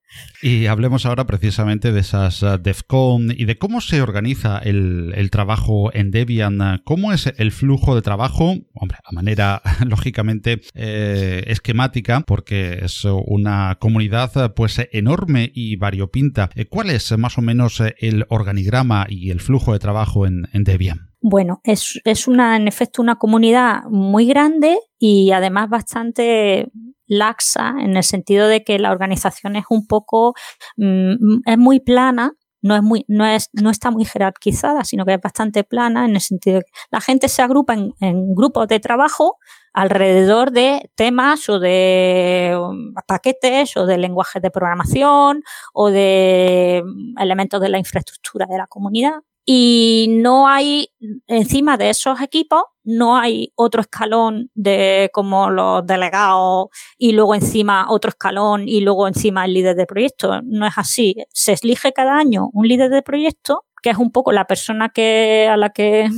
Y hablemos ahora precisamente de esas uh, DEFCON y de cómo se organiza el, trabajo en Debian, cómo es el flujo de trabajo, hombre, a manera lógicamente eh, esquemática, porque es una comunidad pues enorme y variopinta. ¿Cuál es más o menos el organigrama y el flujo de trabajo en Debian? Bueno, es, es una, en efecto, una comunidad muy grande y además bastante laxa en el sentido de que la organización es un poco, mm, es muy plana, no es muy, no es, no está muy jerarquizada, sino que es bastante plana en el sentido de que la gente se agrupa en, en grupos de trabajo alrededor de temas o de um, paquetes o de lenguajes de programación o de elementos de la infraestructura de la comunidad y no hay, encima de esos equipos, no hay otro escalón de como los delegados y luego encima otro escalón y luego encima el líder de proyecto. No es así. Se elige cada año un líder de proyecto, que es un poco la persona que, a la que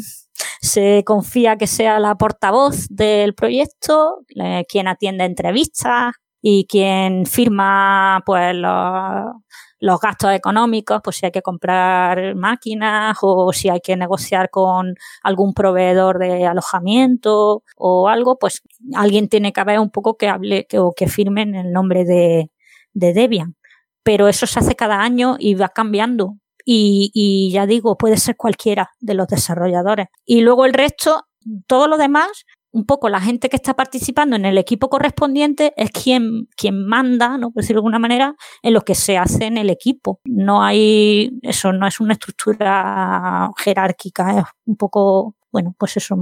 se confía que sea la portavoz del proyecto, quien atiende entrevistas y quien firma pues los los gastos económicos, pues si hay que comprar máquinas o si hay que negociar con algún proveedor de alojamiento o algo, pues alguien tiene que haber un poco que hable o que firmen el nombre de, Debian. Pero eso se hace cada año y va cambiando. Y, y ya digo, puede ser cualquiera de los desarrolladores. Y luego el resto, todo lo demás, un poco la gente que está participando en el equipo correspondiente es quien, quien manda, ¿no? por decirlo de alguna manera, en lo que se hace en el equipo. No hay, eso no es una estructura jerárquica, es un poco, bueno, pues eso,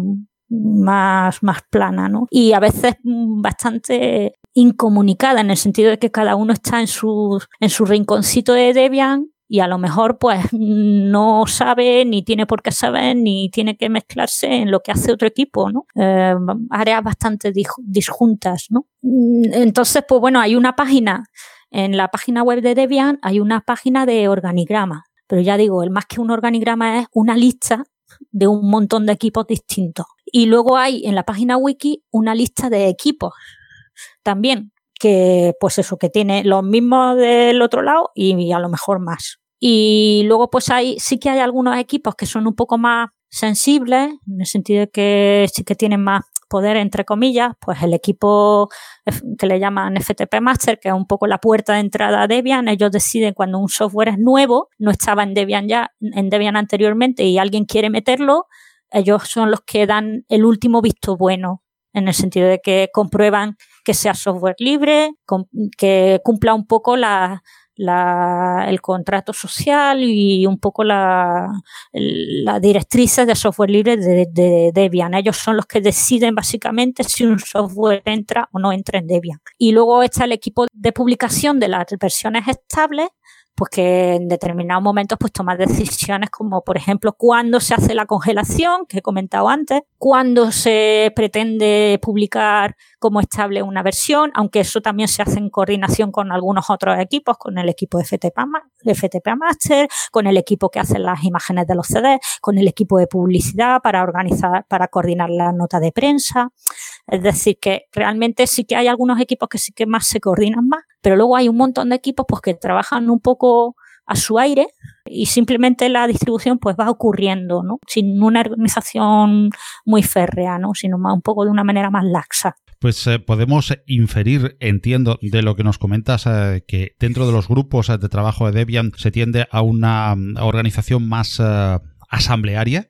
más, más plana, ¿no? Y a veces bastante incomunicada en el sentido de que cada uno está en su, en su rinconcito de Debian y a lo mejor pues no sabe ni tiene por qué saber ni tiene que mezclarse en lo que hace otro equipo, ¿no? Eh, áreas bastante disjuntas, ¿no? Mm, entonces, pues bueno, hay una página, en la página web de Debian hay una página de organigrama, pero ya digo, el más que un organigrama es una lista de un montón de equipos distintos. Y luego hay en la página wiki una lista de equipos también, que pues eso, que tiene los mismos del otro lado y a lo mejor más. Y luego, pues hay, sí que hay algunos equipos que son un poco más sensibles, en el sentido de que sí que tienen más poder, entre comillas, pues el equipo que le llaman FTP Master, que es un poco la puerta de entrada a Debian, ellos deciden cuando un software es nuevo, no estaba en Debian ya, en Debian anteriormente y alguien quiere meterlo, ellos son los que dan el último visto bueno, en el sentido de que comprueban que sea software libre, que cumpla un poco la, la, el contrato social y un poco la, la directrices de software libre de, de, Debian. Ellos son los que deciden básicamente si un software entra o no entra en Debian. Y luego está el equipo de publicación de las versiones estables pues que en determinados momentos pues tomar decisiones como por ejemplo cuándo se hace la congelación que he comentado antes, cuándo se pretende publicar como estable una versión, aunque eso también se hace en coordinación con algunos otros equipos, con el equipo de FTP, FTP Master, con el equipo que hace las imágenes de los CDs, con el equipo de publicidad para organizar, para coordinar la nota de prensa. Es decir, que realmente sí que hay algunos equipos que sí que más se coordinan más, pero luego hay un montón de equipos pues que trabajan un poco a su aire y simplemente la distribución pues va ocurriendo, ¿no? Sin una organización muy férrea, ¿no? Sino más, un poco de una manera más laxa. Pues eh, podemos inferir, entiendo, de lo que nos comentas, eh, que dentro de los grupos de trabajo de Debian se tiende a una mm, organización más asamblearia.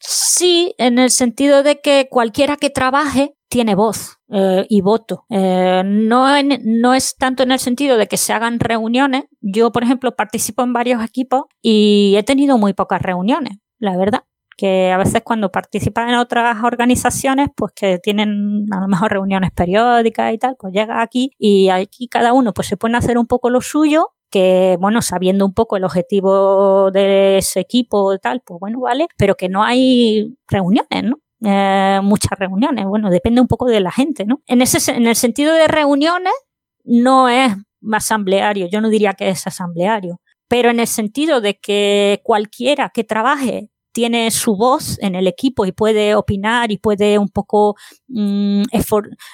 Sí, en el sentido de que cualquiera que trabaje tiene voz eh, y voto. Eh, no, no es tanto en el sentido de que se hagan reuniones. Yo, por ejemplo, participo en varios equipos y he tenido muy pocas reuniones, la verdad que a veces cuando participan en otras organizaciones, pues que tienen a lo mejor reuniones periódicas y tal, pues llega aquí y aquí cada uno pues se puede hacer un poco lo suyo que, bueno, sabiendo un poco el objetivo de ese equipo y tal, pues bueno, vale, pero que no hay reuniones, ¿no? Eh, muchas reuniones. Bueno, depende un poco de la gente, ¿no? En, ese, en el sentido de reuniones, no es asambleario, yo no diría que es asambleario, pero en el sentido de que cualquiera que trabaje tiene su voz en el equipo y puede opinar y puede un poco mm,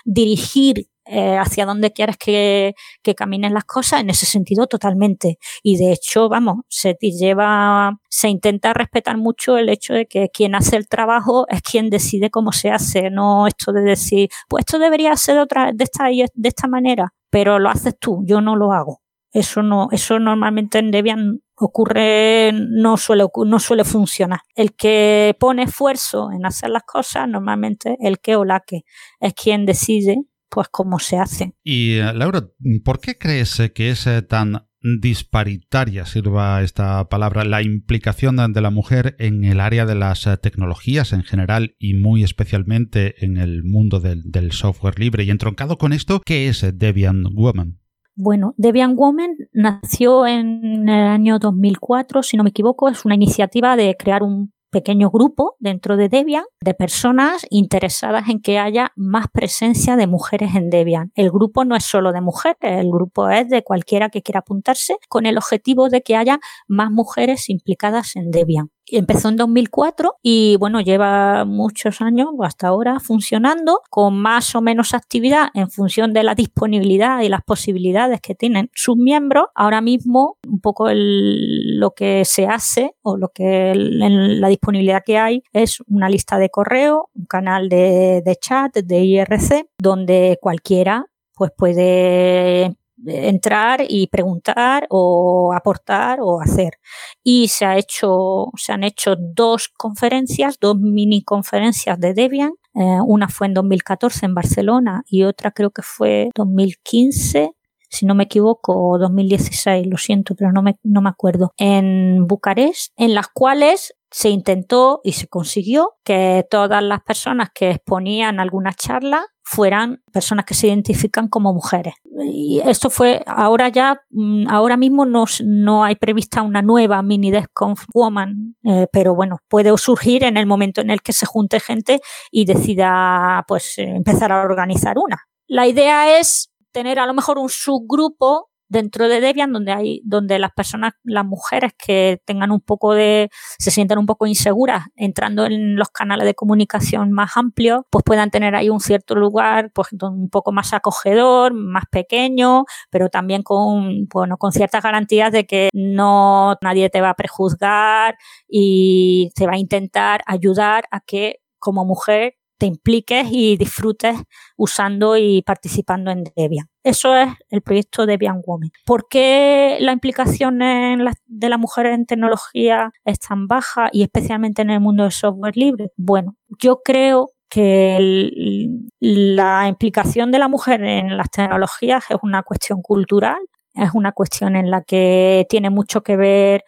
dirigir eh, hacia dónde quieres que, que, caminen las cosas, en ese sentido totalmente. Y de hecho, vamos, se lleva, se intenta respetar mucho el hecho de que quien hace el trabajo es quien decide cómo se hace, no esto de decir, pues esto debería ser de otra, de esta, de esta manera, pero lo haces tú, yo no lo hago. Eso no, eso normalmente en Debian ocurre, no suele, no suele funcionar. El que pone esfuerzo en hacer las cosas, normalmente el que o la que es quien decide pues cómo se hace. Y eh, Laura, ¿por qué crees que es eh, tan disparitaria, sirva esta palabra, la implicación de la mujer en el área de las eh, tecnologías en general y muy especialmente en el mundo del, del software libre. Y entroncado con esto, ¿qué es Debian Woman? Bueno, Debian Woman nació en el año 2004, si no me equivoco, es una iniciativa de crear un pequeño grupo dentro de Debian de personas interesadas en que haya más presencia de mujeres en Debian. El grupo no es solo de mujeres, el grupo es de cualquiera que quiera apuntarse con el objetivo de que haya más mujeres implicadas en Debian. Empezó en 2004 y bueno, lleva muchos años hasta ahora funcionando con más o menos actividad en función de la disponibilidad y las posibilidades que tienen sus miembros. Ahora mismo un poco lo que se hace o lo que en la disponibilidad que hay es una lista de correo, un canal de, de chat, de IRC, donde cualquiera pues puede entrar y preguntar o aportar o hacer. Y se ha hecho, se han hecho dos conferencias, dos mini conferencias de Debian. Eh, una fue en 2014 en Barcelona y otra creo que fue 2015 si no me equivoco, o 2016, lo siento, pero no me, no me acuerdo, en Bucarest, en las cuales se intentó y se consiguió que todas las personas que exponían alguna charla fueran personas que se identifican como mujeres. Y esto fue, ahora ya, mm, ahora mismo no, no hay prevista una nueva mini Conf Woman, eh, pero bueno, puede surgir en el momento en el que se junte gente y decida pues empezar a organizar una. La idea es tener a lo mejor un subgrupo dentro de Debian donde hay donde las personas las mujeres que tengan un poco de se sientan un poco inseguras entrando en los canales de comunicación más amplios pues puedan tener ahí un cierto lugar pues un poco más acogedor más pequeño pero también con bueno con ciertas garantías de que no nadie te va a prejuzgar y te va a intentar ayudar a que como mujer te impliques y disfrutes usando y participando en Debian. Eso es el proyecto Debian Women. ¿Por qué la implicación de la mujer en tecnología es tan baja y especialmente en el mundo del software libre? Bueno, yo creo que la implicación de la mujer en las tecnologías es una cuestión cultural, es una cuestión en la que tiene mucho que ver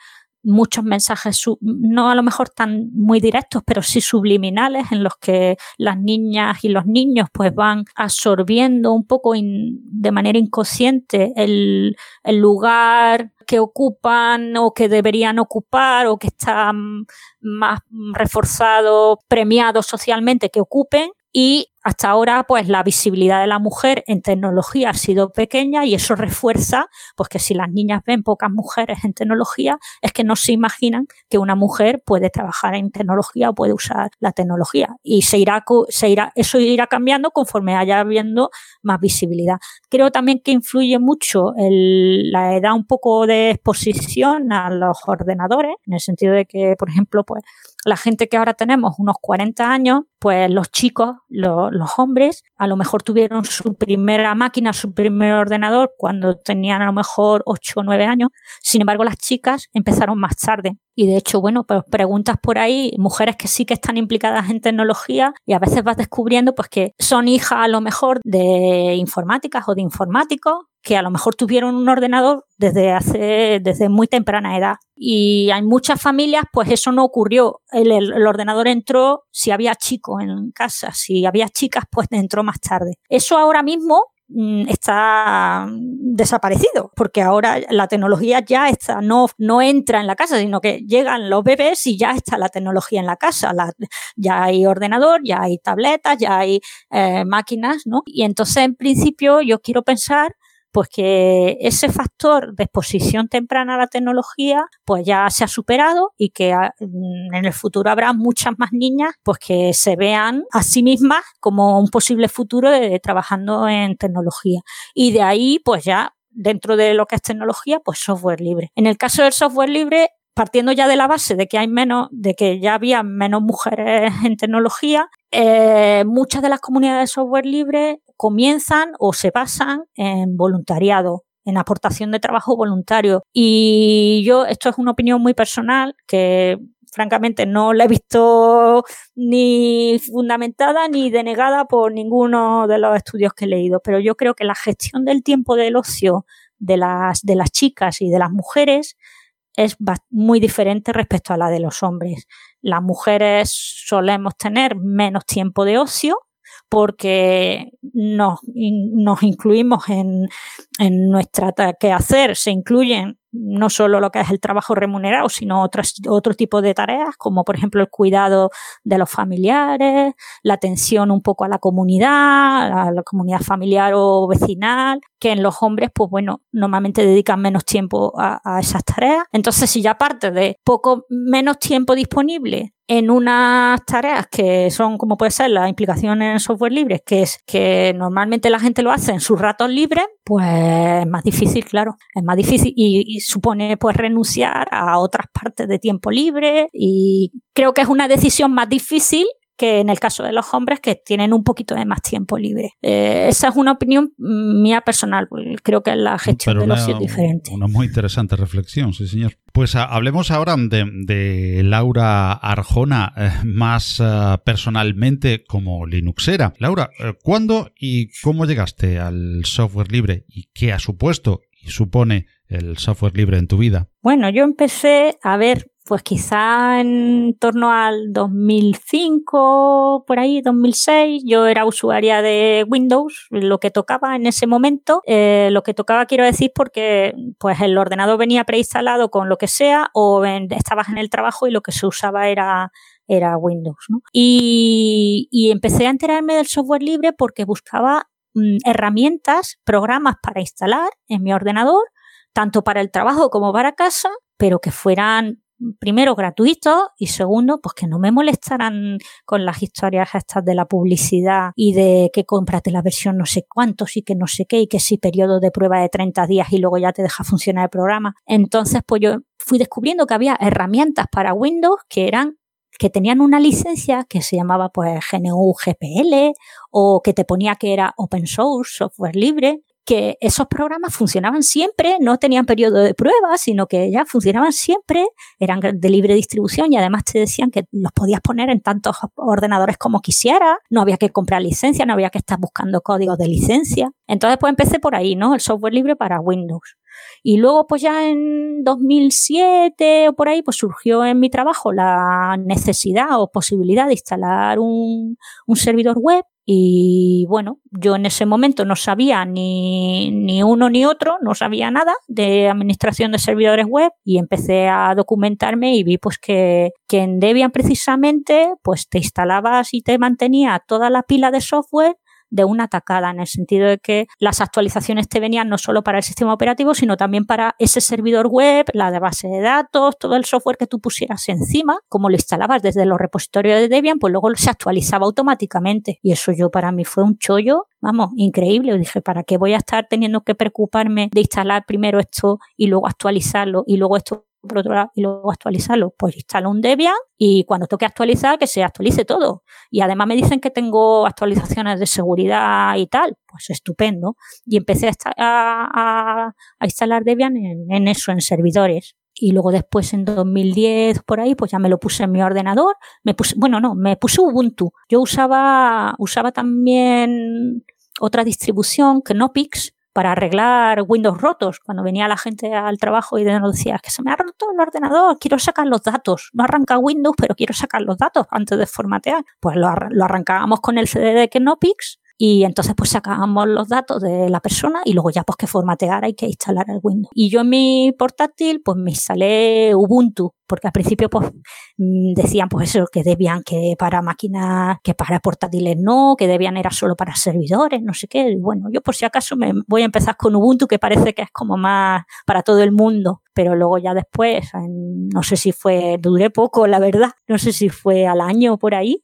muchos mensajes, no a lo mejor tan muy directos, pero sí subliminales, en los que las niñas y los niños pues van absorbiendo un poco de manera inconsciente el, el lugar que ocupan o que deberían ocupar o que está más reforzado, premiado socialmente que ocupen y hasta ahora, pues la visibilidad de la mujer en tecnología ha sido pequeña y eso refuerza, pues que si las niñas ven pocas mujeres en tecnología, es que no se imaginan que una mujer puede trabajar en tecnología o puede usar la tecnología. Y se irá, se irá, eso irá cambiando conforme haya habiendo más visibilidad. Creo también que influye mucho el, la edad un poco de exposición a los ordenadores, en el sentido de que, por ejemplo, pues la gente que ahora tenemos unos 40 años, pues los chicos, los hombres, a lo mejor tuvieron su primera máquina, su primer ordenador cuando tenían a lo mejor 8 o 9 años. Sin embargo, las chicas empezaron más tarde. Y de hecho, bueno, pues preguntas por ahí, mujeres que sí que están implicadas en tecnología y a veces vas descubriendo pues que son hijas a lo mejor de informáticas o de informáticos que a lo mejor tuvieron un ordenador desde hace, desde muy temprana edad. Y hay muchas familias, pues eso no ocurrió. El, ordenador entró si había chicos en casa, si había chicas, pues entró más tarde. Eso ahora mismo mm, está desaparecido, porque ahora la tecnología ya está, no, no entra en la casa, sino que llegan los bebés y ya está la tecnología en la casa. Ya hay ordenador, ya hay tabletas, ya hay eh, máquinas, ¿no? Y entonces, en principio, yo quiero pensar pues que ese factor de exposición temprana a la tecnología pues ya se ha superado y que ah, mm, en el futuro habrá muchas más niñas pues que se vean a sí mismas como un posible futuro de, trabajando en tecnología. Y de ahí pues ya dentro de lo que es tecnología pues software libre. En el caso del software libre partiendo ya de la base de que hay menos, de que ya había menos mujeres en tecnología, eh, muchas de las comunidades de software libre comienzan o se basan en voluntariado en aportación de trabajo voluntario. Y yo, esto es una opinión muy personal que francamente no la he visto ni fundamentada ni denegada por ninguno de los estudios que he leído, pero yo creo que la gestión del tiempo del ocio de las, de las chicas y de las mujeres es muy diferente respecto a la de los hombres. Las mujeres solemos tener menos tiempo de ocio, porque nos, incluimos en, en nuestra quehacer, se incluyen no solo lo que es el trabajo remunerado, sino otros, otro tipo de tareas, como por ejemplo el cuidado de los familiares, la atención un poco a la comunidad, a la comunidad familiar o vecinal, que en los hombres, pues bueno, normalmente dedican menos tiempo a, esas tareas. Entonces, si ya parte de poco menos tiempo disponible en unas tareas que son como puede ser la implicación en software libre, que es que normalmente la gente lo hace en sus ratos libres, pues es más difícil, claro, es más difícil y, supone pues renunciar a otras partes de tiempo libre y creo que es una decisión más difícil que en el caso de los hombres que tienen un poquito de más tiempo libre. Eh, esa es una opinión mía personal, creo que la gestión de los es diferente. Una muy interesante reflexión, sí señor. Pues a, ah, hablemos ahora de, de Laura Arjona, eh, más uh, personalmente como Linuxera. Laura, eh, ¿cuándo y cómo llegaste al software libre y qué ha supuesto supone el software libre en tu vida? Bueno, yo empecé a ver pues quizá en torno al 2005, por ahí, 2006, yo era usuaria de Windows, lo que tocaba en ese momento, eh, lo que tocaba quiero decir porque pues el ordenador venía preinstalado con lo que sea o estabas en el trabajo y lo que se usaba era era Windows. y empecé a enterarme del software libre porque buscaba mm, herramientas, programas para instalar en mi ordenador, tanto para el trabajo como para casa, pero que fueran primero gratuito y segundo, pues que no me molestaran con las historias estas de la publicidad y de que cómprate la versión no sé cuántos y que no sé qué y que si periodo de prueba de 30 días y luego ya te deja funcionar el programa. Entonces, pues yo fui descubriendo que había herramientas para Windows que eran que tenían una licencia que se llamaba pues GNU GPL o que te ponía que era open source, software libre, que esos programas funcionaban siempre, no tenían periodo de prueba, sino que ya funcionaban siempre, eran de libre distribución y además te decían que los podías poner en tantos ordenadores como quisieras, no había que comprar licencia, no había que estar buscando códigos de licencia. Entonces pues empecé por ahí, ¿no? El software libre para Windows. Y luego, pues ya en 2007 o por ahí, pues surgió en mi trabajo la necesidad o posibilidad de instalar un, un servidor web y bueno, yo en ese momento no sabía ni, ni uno ni otro, no sabía nada de administración de servidores web y empecé a documentarme y vi pues que, que en Debian precisamente pues te instalabas y te mantenía toda la pila de software de una atacada, en el sentido de que las actualizaciones te venían no solo para el sistema operativo, sino también para ese servidor web, la de base de datos, todo el software que tú pusieras encima, como lo instalabas desde los repositorios de Debian, pues luego se actualizaba automáticamente. Y eso yo para mí fue un chollo vamos, increíble. dije, ¿para qué voy a estar teniendo que preocuparme de instalar primero esto y luego actualizarlo y luego esto por otro lado, y luego actualizarlo, pues instalo un Debian y cuando toque actualizar, que se actualice todo. Y además me dicen que tengo actualizaciones de seguridad y tal, pues estupendo. Y empecé a, instalar Debian en, en eso, en servidores y luego después en 2010 por ahí pues ya me lo puse en mi ordenador me puse bueno no me puse Ubuntu yo usaba usaba también otra distribución que no Pix para arreglar Windows rotos. Cuando venía la gente al trabajo y decía que se me ha roto el ordenador, quiero sacar los datos. No arranca Windows, pero quiero sacar los datos antes de formatear. Pues lo, lo arrancábamos con el CD de Kenopix y entonces pues sacábamos los datos de la persona y luego ya pues que formatear hay que instalar el Windows. Y yo en mi portátil pues me instalé Ubuntu porque al principio pues mm, decían pues eso que debían que para máquinas que para portátiles no, que debían era solo para servidores, no sé qué. Y bueno, yo por si acaso me voy a empezar con Ubuntu que parece que es como más para todo el mundo, pero luego ya después no sé si fue duré poco, la verdad, no sé si fue al año por ahí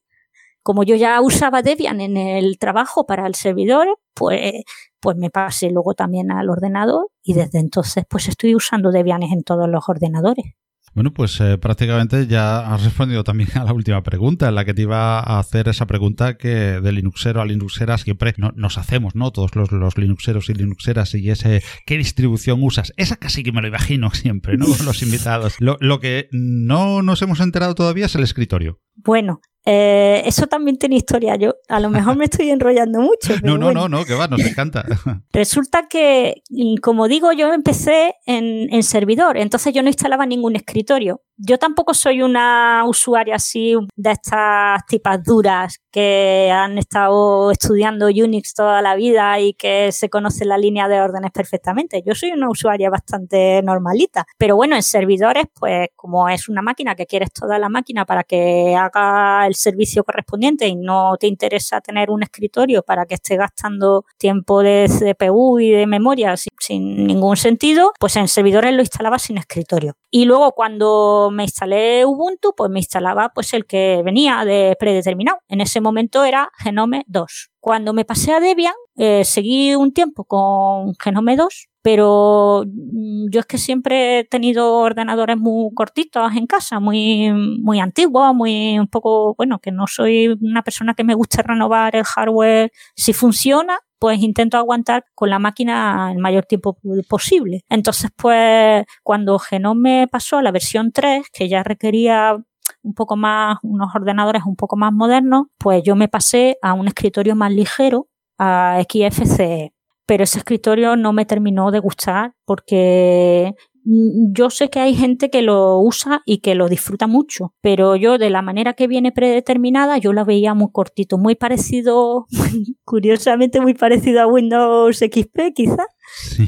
como yo ya usaba Debian en el trabajo para el servidor, pues, pues me pasé luego también al ordenador y desde entonces pues estoy usando Debian en todos los ordenadores. Bueno, pues eh, prácticamente ya has respondido también a la última pregunta, en la que te iba a hacer esa pregunta que de Linuxero a Linuxera siempre nos hacemos, ¿no? Todos los, los, Linuxeros y Linuxeras y ese, ¿qué distribución usas? Esa casi que me lo imagino siempre, ¿no? Los invitados. Lo, lo que no nos hemos enterado todavía es el escritorio. Bueno, eh, eso también tiene historia. Yo a lo mejor me estoy enrollando mucho. no, no, no, no, que va, nos encanta. Resulta que, como digo, yo empecé en, en, servidor, entonces yo no instalaba ningún escritorio. Yo tampoco soy una usuaria así de estas tipas duras que han estado estudiando Unix toda la vida y que se conoce la línea de órdenes perfectamente. Yo soy una usuaria bastante normalita. Pero bueno, en servidores, pues como es una máquina que quieres toda la máquina para que haga el servicio correspondiente y no te interesa tener un escritorio para que esté gastando tiempo de CPU y de memoria sin, ningún sentido, pues en servidores lo instalaba sin escritorio. Y luego cuando me instalé Ubuntu, pues me instalaba pues el que venía de predeterminado. En ese momento era Genome 2. Cuando me pasé a Debian, eh, seguí un tiempo con Genome 2, pero mm, yo es que siempre he tenido ordenadores muy cortitos en casa, muy, muy antiguos, muy un poco, bueno, que no soy una persona que me guste renovar el hardware si funciona, pues intento aguantar con la máquina el mayor tiempo posible. Entonces, pues cuando Genome pasó a la versión 3, que ya requería un poco más, unos ordenadores un poco más modernos, pues yo me pasé a un escritorio más ligero, a XFCE. Pero ese escritorio no me terminó de gustar porque Mm, yo sé que hay gente que lo usa y que lo disfruta mucho, pero yo de la manera que viene predeterminada, yo la veía muy cortito, muy parecido, curiosamente muy parecido a Windows XP quizás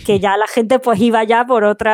que ya la gente pues iba ya por otro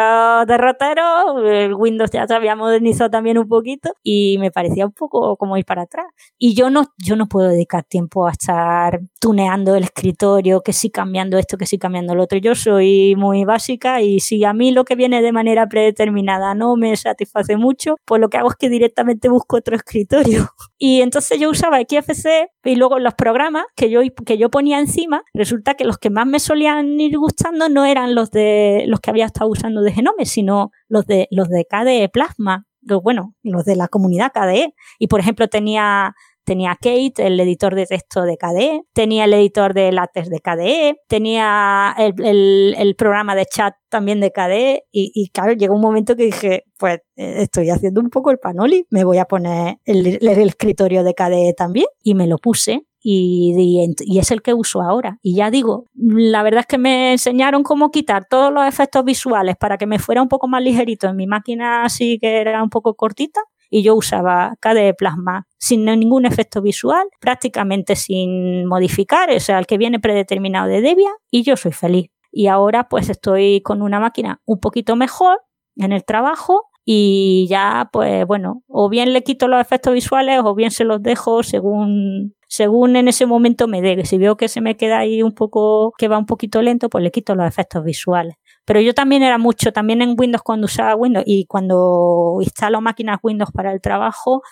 derrotero, el Windows ya se había modernizado también un poquito y me parecía un poco como ir para atrás. Y yo no, yo no puedo dedicar tiempo a estar tuneando el escritorio, que sí cambiando esto, que sí cambiando lo otro. Yo soy muy básica y si a mí lo que viene de manera predeterminada no me satisface mucho, pues lo que hago es que directamente busco otro escritorio. Y entonces yo usaba XFC y luego los programas que yo, que yo ponía encima, resulta que los que más me solían ir gustando no eran los de los que había estado usando de Genome, sino los de los de KDE Plasma, los, bueno, los de la comunidad KDE. Y por ejemplo tenía tenía Kate, el editor de texto de KDE, tenía el editor de látex de KDE, tenía el, programa de chat también de KDE y, claro, llegó un momento que dije, pues eh, estoy haciendo un poco el panoli, me voy a poner el, el escritorio de KDE también. Y me lo puse y, es el que uso ahora. Y ya digo, la verdad es que me enseñaron cómo quitar todos los efectos visuales para que me fuera un poco más ligerito en mi máquina así que era un poco cortita y yo usaba KDE Plasma sin ningún efecto visual, prácticamente sin modificar, o sea, el que viene predeterminado de Debian y yo soy feliz. Y ahora pues estoy con una máquina un poquito mejor en el trabajo y ya pues bueno, o bien le quito los efectos visuales o bien se los dejo según según en ese momento me dé. Si veo que se me queda ahí un poco, que va un poquito lento, pues le quito los efectos visuales. Pero yo también era mucho, también en Windows cuando usaba Windows y cuando instalo máquinas Windows para el trabajo,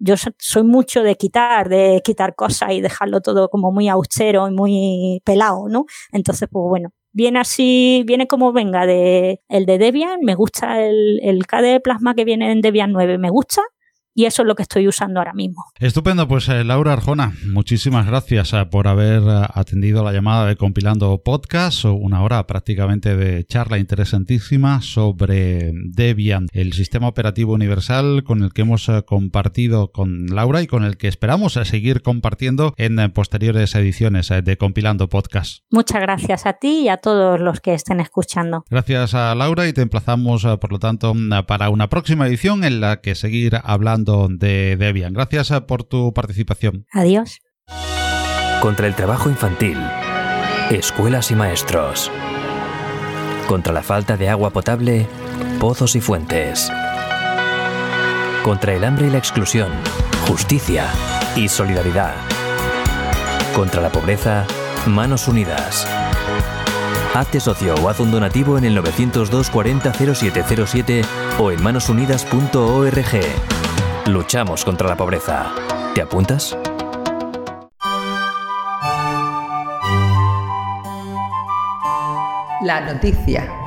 yo soy mucho de quitar, de quitar cosas y dejarlo todo como muy austero y muy pelado, ¿no? Entonces, pues bueno, viene así, viene como venga de el de Debian, me gusta el, el KDE Plasma que viene en Debian 9, me gusta, y eso es lo que estoy usando ahora mismo. Estupendo, pues eh, Laura Arjona, muchísimas gracias eh, por haber eh, atendido la llamada de Compilando Podcast, una hora prácticamente de charla interesantísima sobre Debian, el sistema operativo universal con el que hemos compartido con Laura y con el que esperamos seguir compartiendo en posteriores ediciones de Compilando Podcast. Muchas gracias a ti y a todos los que estén escuchando. Gracias a Laura y te emplazamos, por lo tanto, para una próxima edición en la que seguir hablando de Debian. Gracias eh, por tu participación. Adiós. Contra el trabajo infantil, escuelas y maestros. Contra la falta de agua potable, pozos y fuentes. Contra el hambre y la exclusión, justicia y solidaridad. Contra la pobreza, manos unidas. Hazte socio o haz un donativo en el 902 40 0707 o en manosunidas.org. Luchamos contra la pobreza. ¿Te apuntas? La noticia.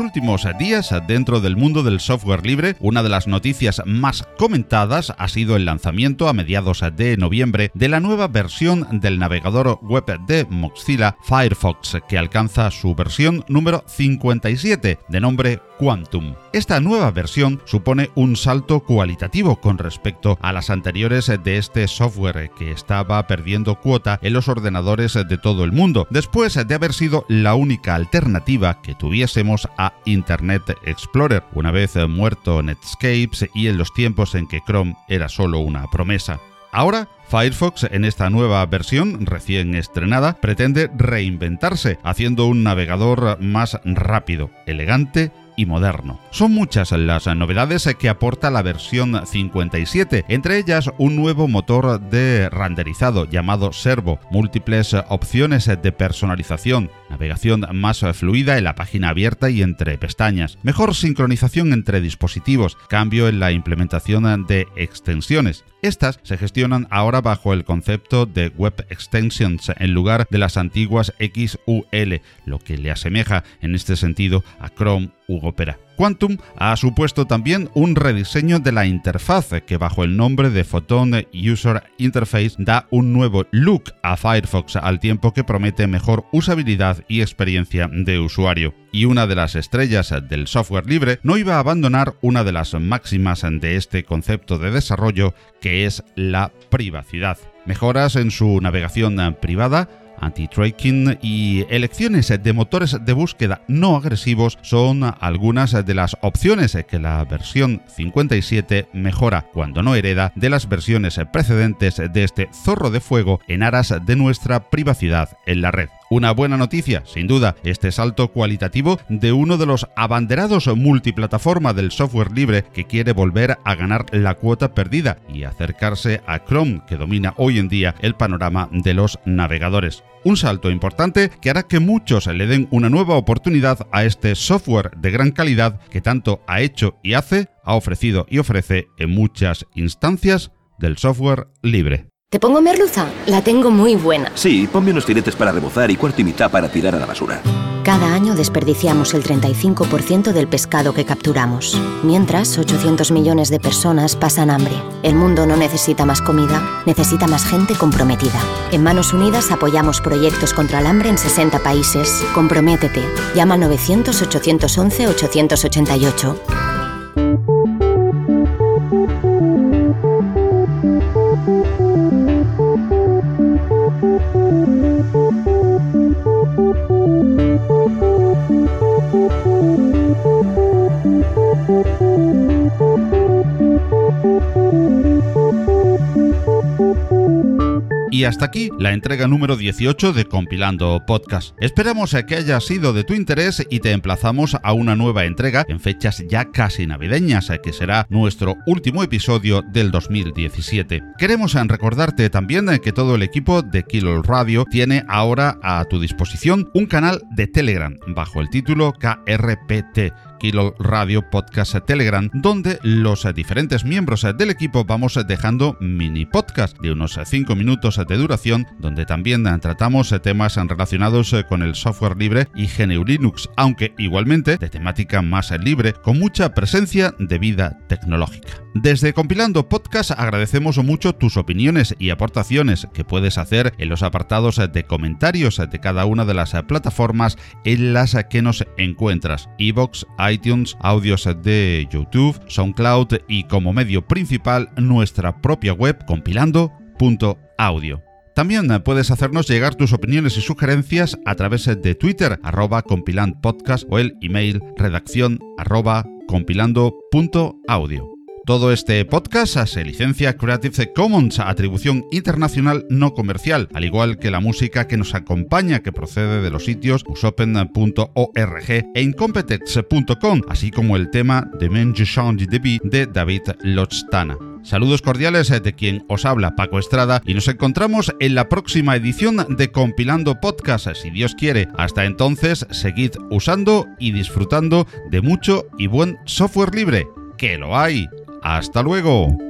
Últimos días, dentro del mundo del software libre, una de las noticias más comentadas ha sido el lanzamiento a mediados de noviembre de la nueva versión del navegador web de Mozilla Firefox, que alcanza su versión número 57, de nombre Quantum. Esta nueva versión supone un salto cualitativo con respecto a las anteriores de este software que estaba perdiendo cuota en los ordenadores de todo el mundo, después de haber sido la única alternativa que tuviésemos a Internet Explorer, una vez muerto Netscapes y en los tiempos en que Chrome era solo una promesa. Ahora, Firefox en esta nueva versión recién estrenada pretende reinventarse, haciendo un navegador más rápido, elegante moderno. Son muchas las novedades que aporta la versión 57, entre ellas un nuevo motor de renderizado llamado Servo, múltiples opciones de personalización, navegación más fluida en la página abierta y entre pestañas, mejor sincronización entre dispositivos, cambio en la implementación de extensiones. Estas se gestionan ahora bajo el concepto de Web Extensions en lugar de las antiguas XUL, lo que le asemeja en este sentido a Chrome u Opera. Quantum ha supuesto también un rediseño de la interfaz que bajo el nombre de Photon User Interface da un nuevo look a Firefox al tiempo que promete mejor usabilidad y experiencia de usuario. Y una de las estrellas del software libre no iba a abandonar una de las máximas de este concepto de desarrollo que es la privacidad. Mejoras en su navegación privada anti-tracking y elecciones de motores de búsqueda no agresivos son algunas de las opciones que la versión 57 mejora cuando no hereda de las versiones precedentes de este zorro de fuego en aras de nuestra privacidad en la red. Una buena noticia, sin duda, este salto cualitativo de uno de los abanderados multiplataforma del software libre que quiere volver a ganar la cuota perdida y acercarse a Chrome, que domina hoy en día el panorama de los navegadores. Un salto importante que hará que muchos le den una nueva oportunidad a este software de gran calidad que tanto ha hecho y hace, ha ofrecido y ofrece en muchas instancias del software libre. ¿Te pongo merluza? La tengo muy buena. Sí, ponme unos filetes para rebozar y cuarto y mitad para tirar a la basura. Cada año desperdiciamos el 35% del pescado que capturamos. Mientras, 800 millones de personas pasan hambre. El mundo no necesita más comida, necesita más gente comprometida. En Manos Unidas apoyamos proyectos contra el hambre en 60 países. Comprométete. Llama al 900-811-888. Y hasta aquí la entrega número 18 de Compilando Podcast. Esperamos que haya sido de tu interés y te emplazamos a una nueva entrega en fechas ya casi navideñas, que será nuestro último episodio del 2017. Queremos recordarte también que todo el equipo de Kilo Radio tiene ahora a tu disposición un canal de Telegram bajo el título KRPT Kilo Radio Podcast Telegram, donde los diferentes miembros del equipo vamos dejando mini podcast de unos 5 minutos de duración, donde también tratamos temas relacionados con el software libre y GNU Linux, aunque igualmente de temática más libre, con mucha presencia de vida tecnológica. Desde Compilando Podcast agradecemos mucho tus opiniones y aportaciones que puedes hacer en los apartados de comentarios de cada una de las plataformas en las que nos encuentras, iVoox, iTunes, audios de YouTube, SoundCloud y como medio principal nuestra propia web compilando.audio. También puedes hacernos llegar tus opiniones y sugerencias a través de Twitter, arroba compilandpodcast o el email redacción arroba compilando.audio. Todo este podcast se licencia Creative Commons, atribución internacional no comercial, al igual que la música que nos acompaña que procede de los sitios usopen.org e incompetex.com, así como el tema de Mange Change de de David Lochtana. Saludos cordiales de quien os habla Paco Estrada y nos encontramos en la próxima edición de Compilando Podcast, si Dios quiere. Hasta entonces, seguid usando y disfrutando de mucho y buen software libre, que lo hay. Hasta luego.